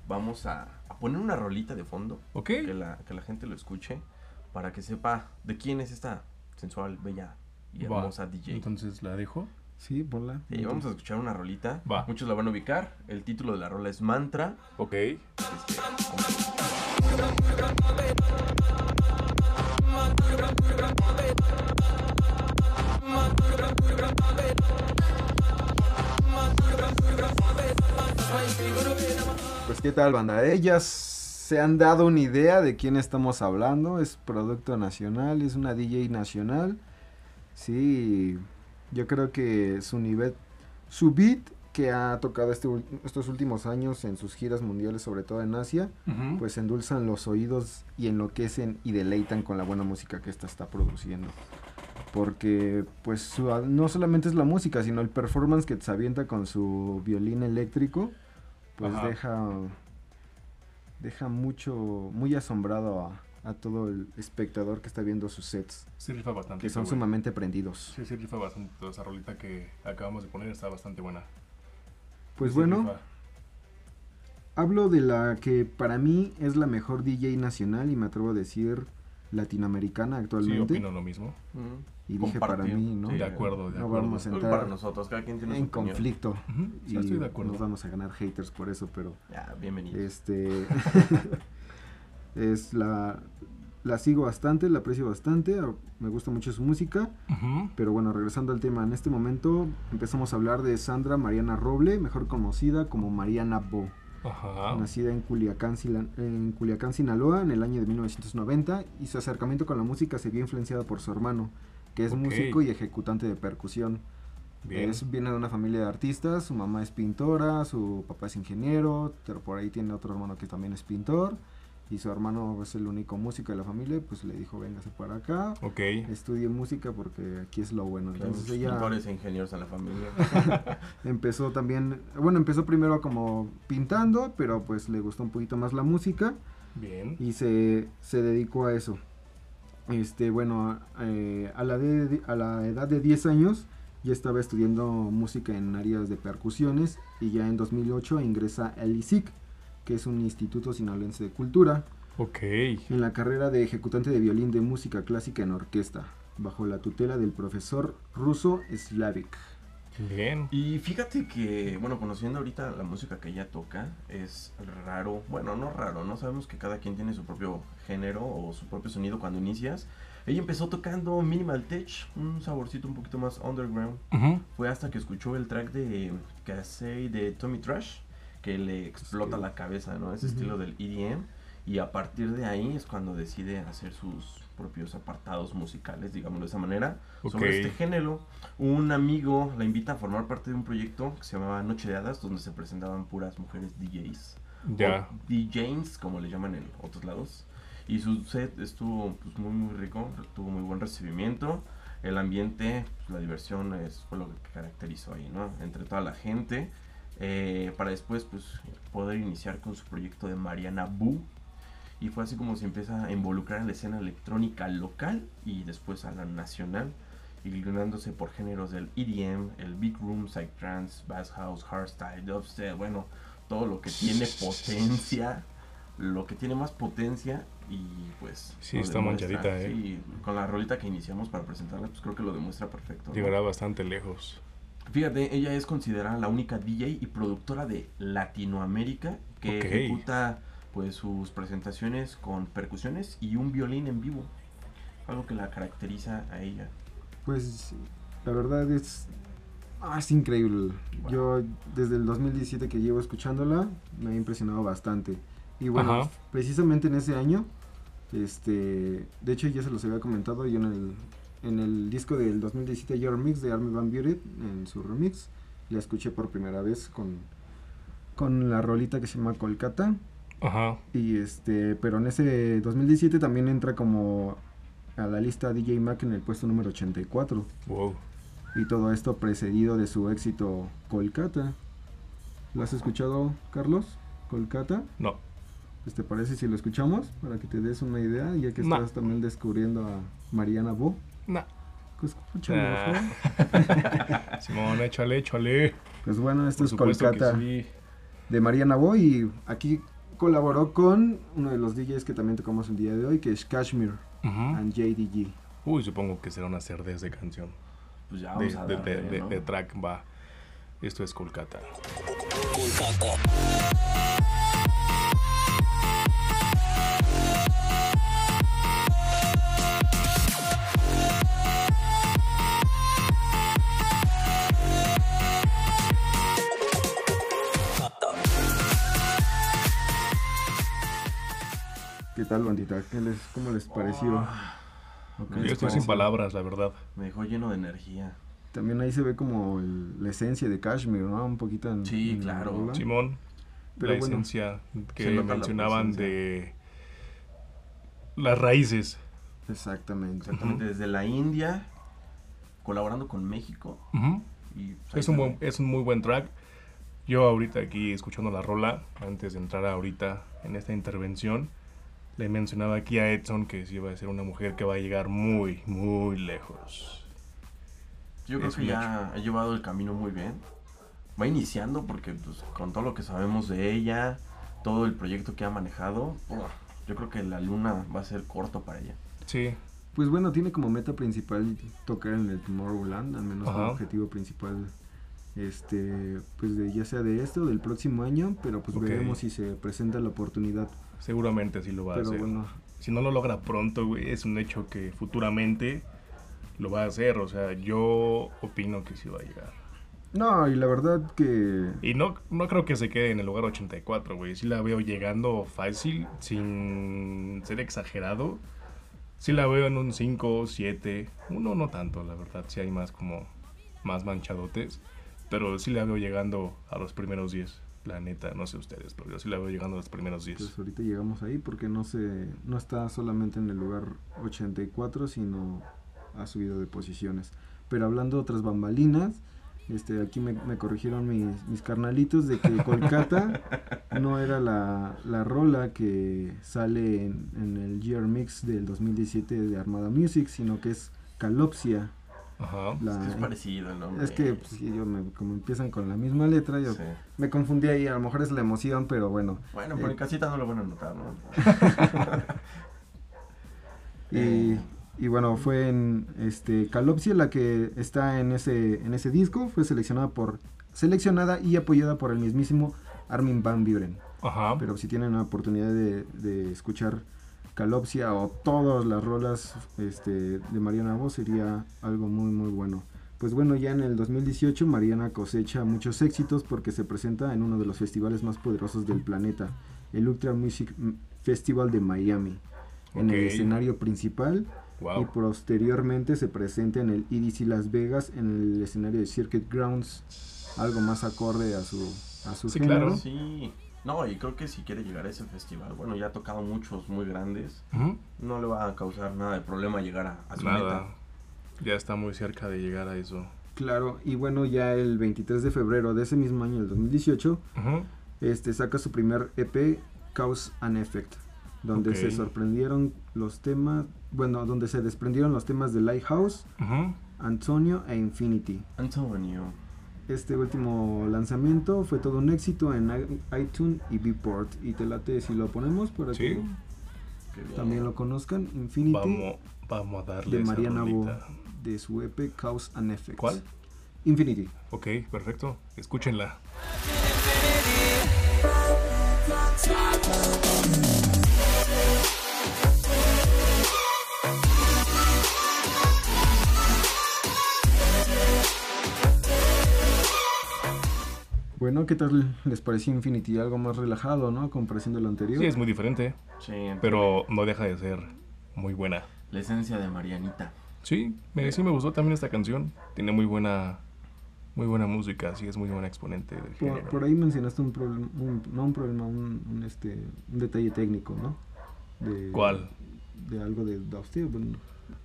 vamos a, a poner una rolita de fondo. Ok. Que la, que la gente lo escuche para que sepa de quién es esta sensual, bella y Va. hermosa DJ. Entonces la dejo. Sí, ponla. Sí, vamos a escuchar una rolita. Va. Muchos la van a ubicar. El título de la rola es Mantra. Ok. Este, Pues qué tal banda, ellas se han dado una idea de quién estamos hablando, es producto nacional, es una DJ nacional, sí, yo creo que su nivel, su beat que ha tocado este estos últimos años en sus giras mundiales, sobre todo en Asia, pues endulzan los oídos y enloquecen y deleitan con la buena música que esta está produciendo. Porque pues su- no solamente es la música, sino el performance que se avienta con su violín eléctrico, pues Ajá. deja deja mucho muy asombrado a, a todo el espectador que está viendo sus sets, Sí rifa bastante. que son güey. sumamente prendidos. Sí, sí rifa bastante. Toda esa rolita que acabamos de poner está bastante buena. Pues Sí bueno, rifa. hablo de la que para mí es la mejor DJ nacional y me atrevo a decir latinoamericana Sí, actualmente. opino lo mismo. Y dije para mí, ¿no? De acuerdo, de No acuerdo. vamos a entrar para nosotros, cada quien tiene su en opinión. conflicto. Ujú, Sí, y estoy de acuerdo. nos vamos a ganar haters por eso, pero Ya, bienvenidos. este [LAUGHS] es la la sigo bastante, la aprecio bastante, me gusta mucho su música, pero bueno, regresando al tema, en este momento empezamos a hablar de Sandra Mariana Roble, mejor conocida como Mariana Bo, nacida en Culiacán, en Culiacán, Sinaloa, en el año de 1990, y su acercamiento con la música se vio influenciado por su hermano, que es músico y ejecutante de percusión. Bien. Es, viene de una familia de artistas, su mamá es pintora, su papá es ingeniero, pero por ahí tiene otro hermano que también es pintor, y su hermano es el único músico de la familia, pues le dijo, véngase para acá, Ok. estudie música porque aquí es lo bueno. Entonces ella pintores e ingenieros en la familia. [LAUGHS] empezó también, bueno, empezó primero como pintando, pero pues le gustó un poquito más la música Bien. y se, se dedicó a eso. Este, bueno, eh, a, la de- a la edad de 10 años ya estaba estudiando música en áreas de percusiones y ya en 2008 ingresa al ISIC, que es un instituto sinaloense de cultura, Ok. en la carrera de ejecutante de violín de música clásica en orquesta, bajo la tutela del profesor ruso Slavik. Bien. Y fíjate que, bueno, conociendo ahorita la música que ella toca, es raro, bueno, no raro, no sabemos que cada quien tiene su propio género o su propio sonido cuando inicias. Ella empezó tocando minimal tech, un saborcito un poquito más underground. Fue hasta que escuchó el track de Casey de Tommy Trash que le explota Ok. la cabeza, ¿no? Ese Ujú. estilo del EDM. Y a partir de ahí es cuando decide hacer sus propios apartados musicales, digámoslo de esa manera, sobre Ok. este género. Un amigo la invita a formar parte de un proyecto que se llamaba Noche de Hadas, donde se presentaban puras mujeres DJs. Ya. O DJs, como le llaman en otros lados. Y su set estuvo pues, muy, muy rico, tuvo muy buen recibimiento. El ambiente, pues, la diversión es, fue lo que caracterizó ahí, ¿no? Entre toda la gente. Eh, para después, pues, poder iniciar con su proyecto de Mariana Boo. Y fue así como se empieza a involucrar en la escena electrónica local y después a la nacional, inclinándose por géneros del EDM, el Big Room, Psytrance, Bass House, Hardstyle, Dubstep, bueno, todo lo que tiene [LAUGHS] potencia, lo que tiene más potencia y pues... Sí, está manchadita, ¿eh? Sí, con la rolita que iniciamos para presentarla, pues creo que lo demuestra perfecto. ¿no? Llegará bastante lejos. Fíjate, ella es considerada la única DJ y productora de Latinoamérica que ejecuta pues sus presentaciones con percusiones y un violín en vivo. Algo que la caracteriza a ella. Pues la verdad es, ah, es increíble. Wow. Yo desde el 2017 que llevo escuchándola me ha impresionado bastante. Y bueno, Ajá. precisamente en ese año, este, de hecho ya se los había comentado yo en el, en el disco del 2017 Your Mix de Army Van Buren, en su remix, la escuché por primera vez con, con la rolita que se llama Kolkata. Ajá. Y este, pero en ese 2017 también entra como a la lista DJ Mac en el puesto número 84. Wow. Y todo esto precedido de su éxito Kolkata. ¿Lo has escuchado, Carlos? Kolkata. No. Pues, ¿Te parece si lo escuchamos? Para que te des una idea, ya que No. estás también descubriendo a Mariana Bo. No. Pues, escúchalo, Ah. ¿no? [LAUGHS] Simón, échale, échale. Pues bueno, esto Por es sí. de Mariana Bo y aquí colaboró con uno de los DJs que también tocamos el día de hoy, que es Kashmir Ujú. and JDG. Uy, supongo que será una cerdez de canción. Pues ya De, vamos a de, darle, de- de- ¿no? de track va. Esto es Kolkata. ¿Qué tal, bandita? ¿Qué les, ¿Cómo les pareció? Me Yo estoy dejó- sin palabras, la verdad. Me dejó lleno de energía. También ahí se ve como el- la esencia de Kashmir, ¿no? Un poquito en Sí, en la claro. rola. Simón, Pero la bueno. esencia Se que la mencionaban de las raíces. Exactamente. Exactamente, desde la India, colaborando con México. Y pues, Es un, buen, es un muy buen track. Yo ahorita aquí escuchando la rola, antes de entrar ahorita en esta intervención, le mencionaba aquí a Edson que sí va a ser una mujer que va a llegar muy, muy lejos. Yo creo es que ya ha llevado el camino muy bien. Va iniciando porque pues, con todo lo que sabemos de ella, todo el proyecto que ha manejado, yo creo que la luna va a ser corto para ella. Sí, Pues bueno, tiene como meta principal tocar en el Tomorrowland, al menos como objetivo principal, este, pues de, ya sea de este o del próximo año, pero pues veremos si se presenta la oportunidad. Seguramente sí lo va a Pero hacer. bueno, Si no lo logra pronto, güey, es un hecho que futuramente lo va a hacer. O sea, yo opino que sí va a llegar. no, y la verdad que Y no, no creo que se quede en el lugar 84, güey. Sí la veo llegando fácil, sin ser exagerado. Sí la veo en un 5, 7. Uno no tanto, la verdad. Sí hay más como más manchadotes. Pero sí la veo llegando a los primeros 10. La neta, no sé ustedes, pero yo sí la veo llegando a los primeros 10. pues ahorita llegamos ahí porque no se, no está solamente en el lugar 84, sino ha subido de posiciones. Pero hablando de otras bambalinas, este, aquí me, me corrigieron mis, mis carnalitos de que Kolkata [LAUGHS] no era la, la rola que sale en, en el Year Mix del 2017 de Armada Music, sino que es Calopsia. Ajá. La- Es que es parecido el nombre. es que pues, sí, yo me- como empiezan con la misma letra, yo Sí. me confundí ahí, a lo mejor es la emoción, pero bueno. Bueno, Eh, en casita no lo van a notar, ¿no? [LAUGHS] Y, y bueno, fue en este Calopsia la que está en ese, en ese disco, fue seleccionada por seleccionada y apoyada por el mismísimo Armin Van Buren. Ajá. Pero si tienen la oportunidad de, de escuchar Calopsia o todas las rolas este, de Mariana Voz sería algo muy muy bueno. Pues bueno, ya en el 2018 Mariana cosecha muchos éxitos porque se presenta en uno de los festivales más poderosos del planeta, el Ultra Music Festival de Miami en el escenario principal y Wow. posteriormente se presenta en el EDC Las Vegas en el escenario de Circuit Grounds, algo más acorde a su a su Sí, género. claro. Sí. No, y creo que si quiere llegar a ese festival, bueno, ya ha tocado muchos muy grandes, no le va a causar nada de problema llegar a, a su Nada. meta. Ya está muy cerca de llegar a eso. Claro, y bueno, ya el 23 de febrero de ese mismo año, el 2018, Ujú. este saca su primer EP, Cause and Effect, donde se sorprendieron los temas, bueno, donde se desprendieron los temas de Lighthouse. Antonio e Infinity. Antonio. Este último lanzamiento fue todo un éxito en iTunes y Beatport. Y te late si lo ponemos para Sí. que también lo conozcan. Infinity Vamos, vamos a darle de Mariana Bo de su EP Cause and Effect. ¿Cuál? Infinity. Ok, perfecto. Escúchenla. Bueno, ¿qué tal les pareció Infinity? Algo más relajado, ¿no? Comparación de lo anterior. Sí, es muy diferente, Sí, pero no deja de ser muy buena. La esencia de Marianita. Sí, me, sí me gustó también esta canción. Tiene muy buena, muy buena música, sí es muy buena exponente del Por, género. por ahí mencionaste un problema, no un problema, un, un, este, un detalle técnico, ¿no? De, ¿Cuál? De algo de dubstep. bueno.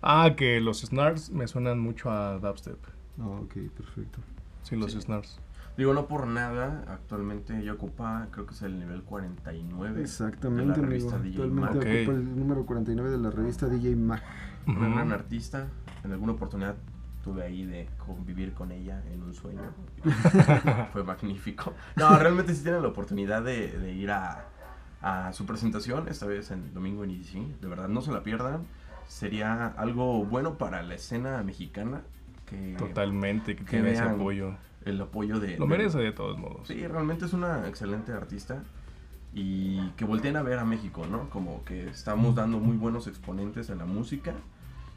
Ah, que los snars me suenan mucho a dubstep. Ah, ok, perfecto. Sí, los Sí. snars. Digo, no por nada, actualmente ella ocupa, creo que es el nivel 49. Exactamente, de la amigo. revista DJ Actualmente Mag. Ok. ocupa el número 49 de la revista DJ Mag. Una gran artista. En alguna oportunidad tuve ahí de convivir con ella en un sueño. [LAUGHS] Fue magnífico. No, realmente si tienen la oportunidad de, de ir a, a su presentación, esta vez en domingo en EDC, de verdad no se la pierdan. Sería algo bueno para la escena mexicana que Totalmente, que que tiene ese vean apoyo. El apoyo de... Lo merece de todos modos. Sí, realmente es una excelente artista y que volteen a ver a México, ¿no? Como que estamos dando muy buenos exponentes en la música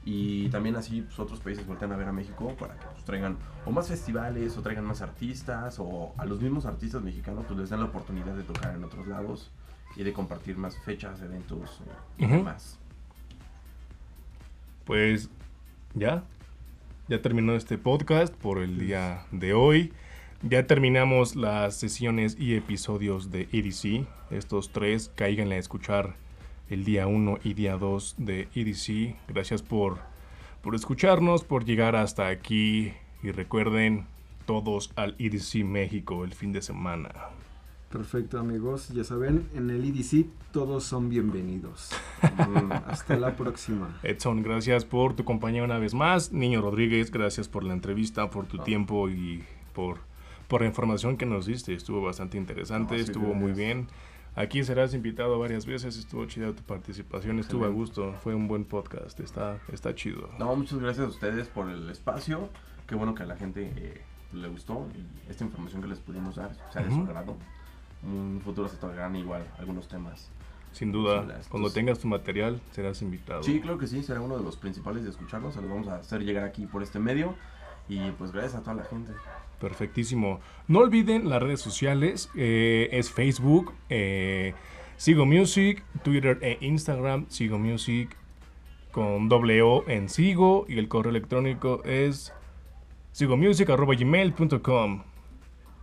y también así pues, otros países voltean a ver a México para que pues, traigan o más festivales o traigan más artistas o a los mismos artistas mexicanos pues les den la oportunidad de tocar en otros lados y de compartir más fechas, eventos y demás. Pues ya, ya terminó este podcast por el día de hoy. Ya terminamos las sesiones y episodios de EDC. Estos tres, cáiganle a escuchar el día 1 y día 2 de EDC. Gracias por, por escucharnos, por llegar hasta aquí. Y recuerden, todos al EDC México el fin de semana. Perfecto, amigos. Ya saben, en el EDC todos son bienvenidos. Mm, Hasta la próxima. Edson, gracias por tu compañía una vez más. Niño Rodríguez, gracias por la entrevista, por tu Ah. tiempo y por, por la información que nos diste. Estuvo bastante interesante, No, sí, estuvo muy bien. Aquí serás invitado varias veces, estuvo chida tu participación, estuvo a gusto, fue un buen podcast, está, está chido. No, muchas gracias a ustedes por el espacio. Qué bueno que a la gente eh, le gustó y esta información que les pudimos dar sea de su agrado. Un futuro se tocarán igual algunos temas. Sin duda, cuando tengas tu material serás invitado. Sí, claro que sí, será uno de los principales de escucharnos. Se los vamos a hacer llegar aquí por este medio. Y pues gracias a toda la gente. Perfectísimo. No olviden las redes sociales. eh, es Facebook, eh, Sigo Music, Twitter e Instagram, Sigo Music con doble O en Sigo y el correo electrónico es sigomusic.gmail.com.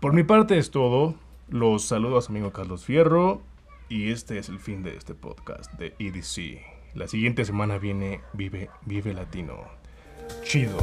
Por mi parte es todo. Los saludo a su amigo Carlos Fierro y este es el fin de este podcast de EDC. La siguiente semana viene Vive, Vive Latino. Chido.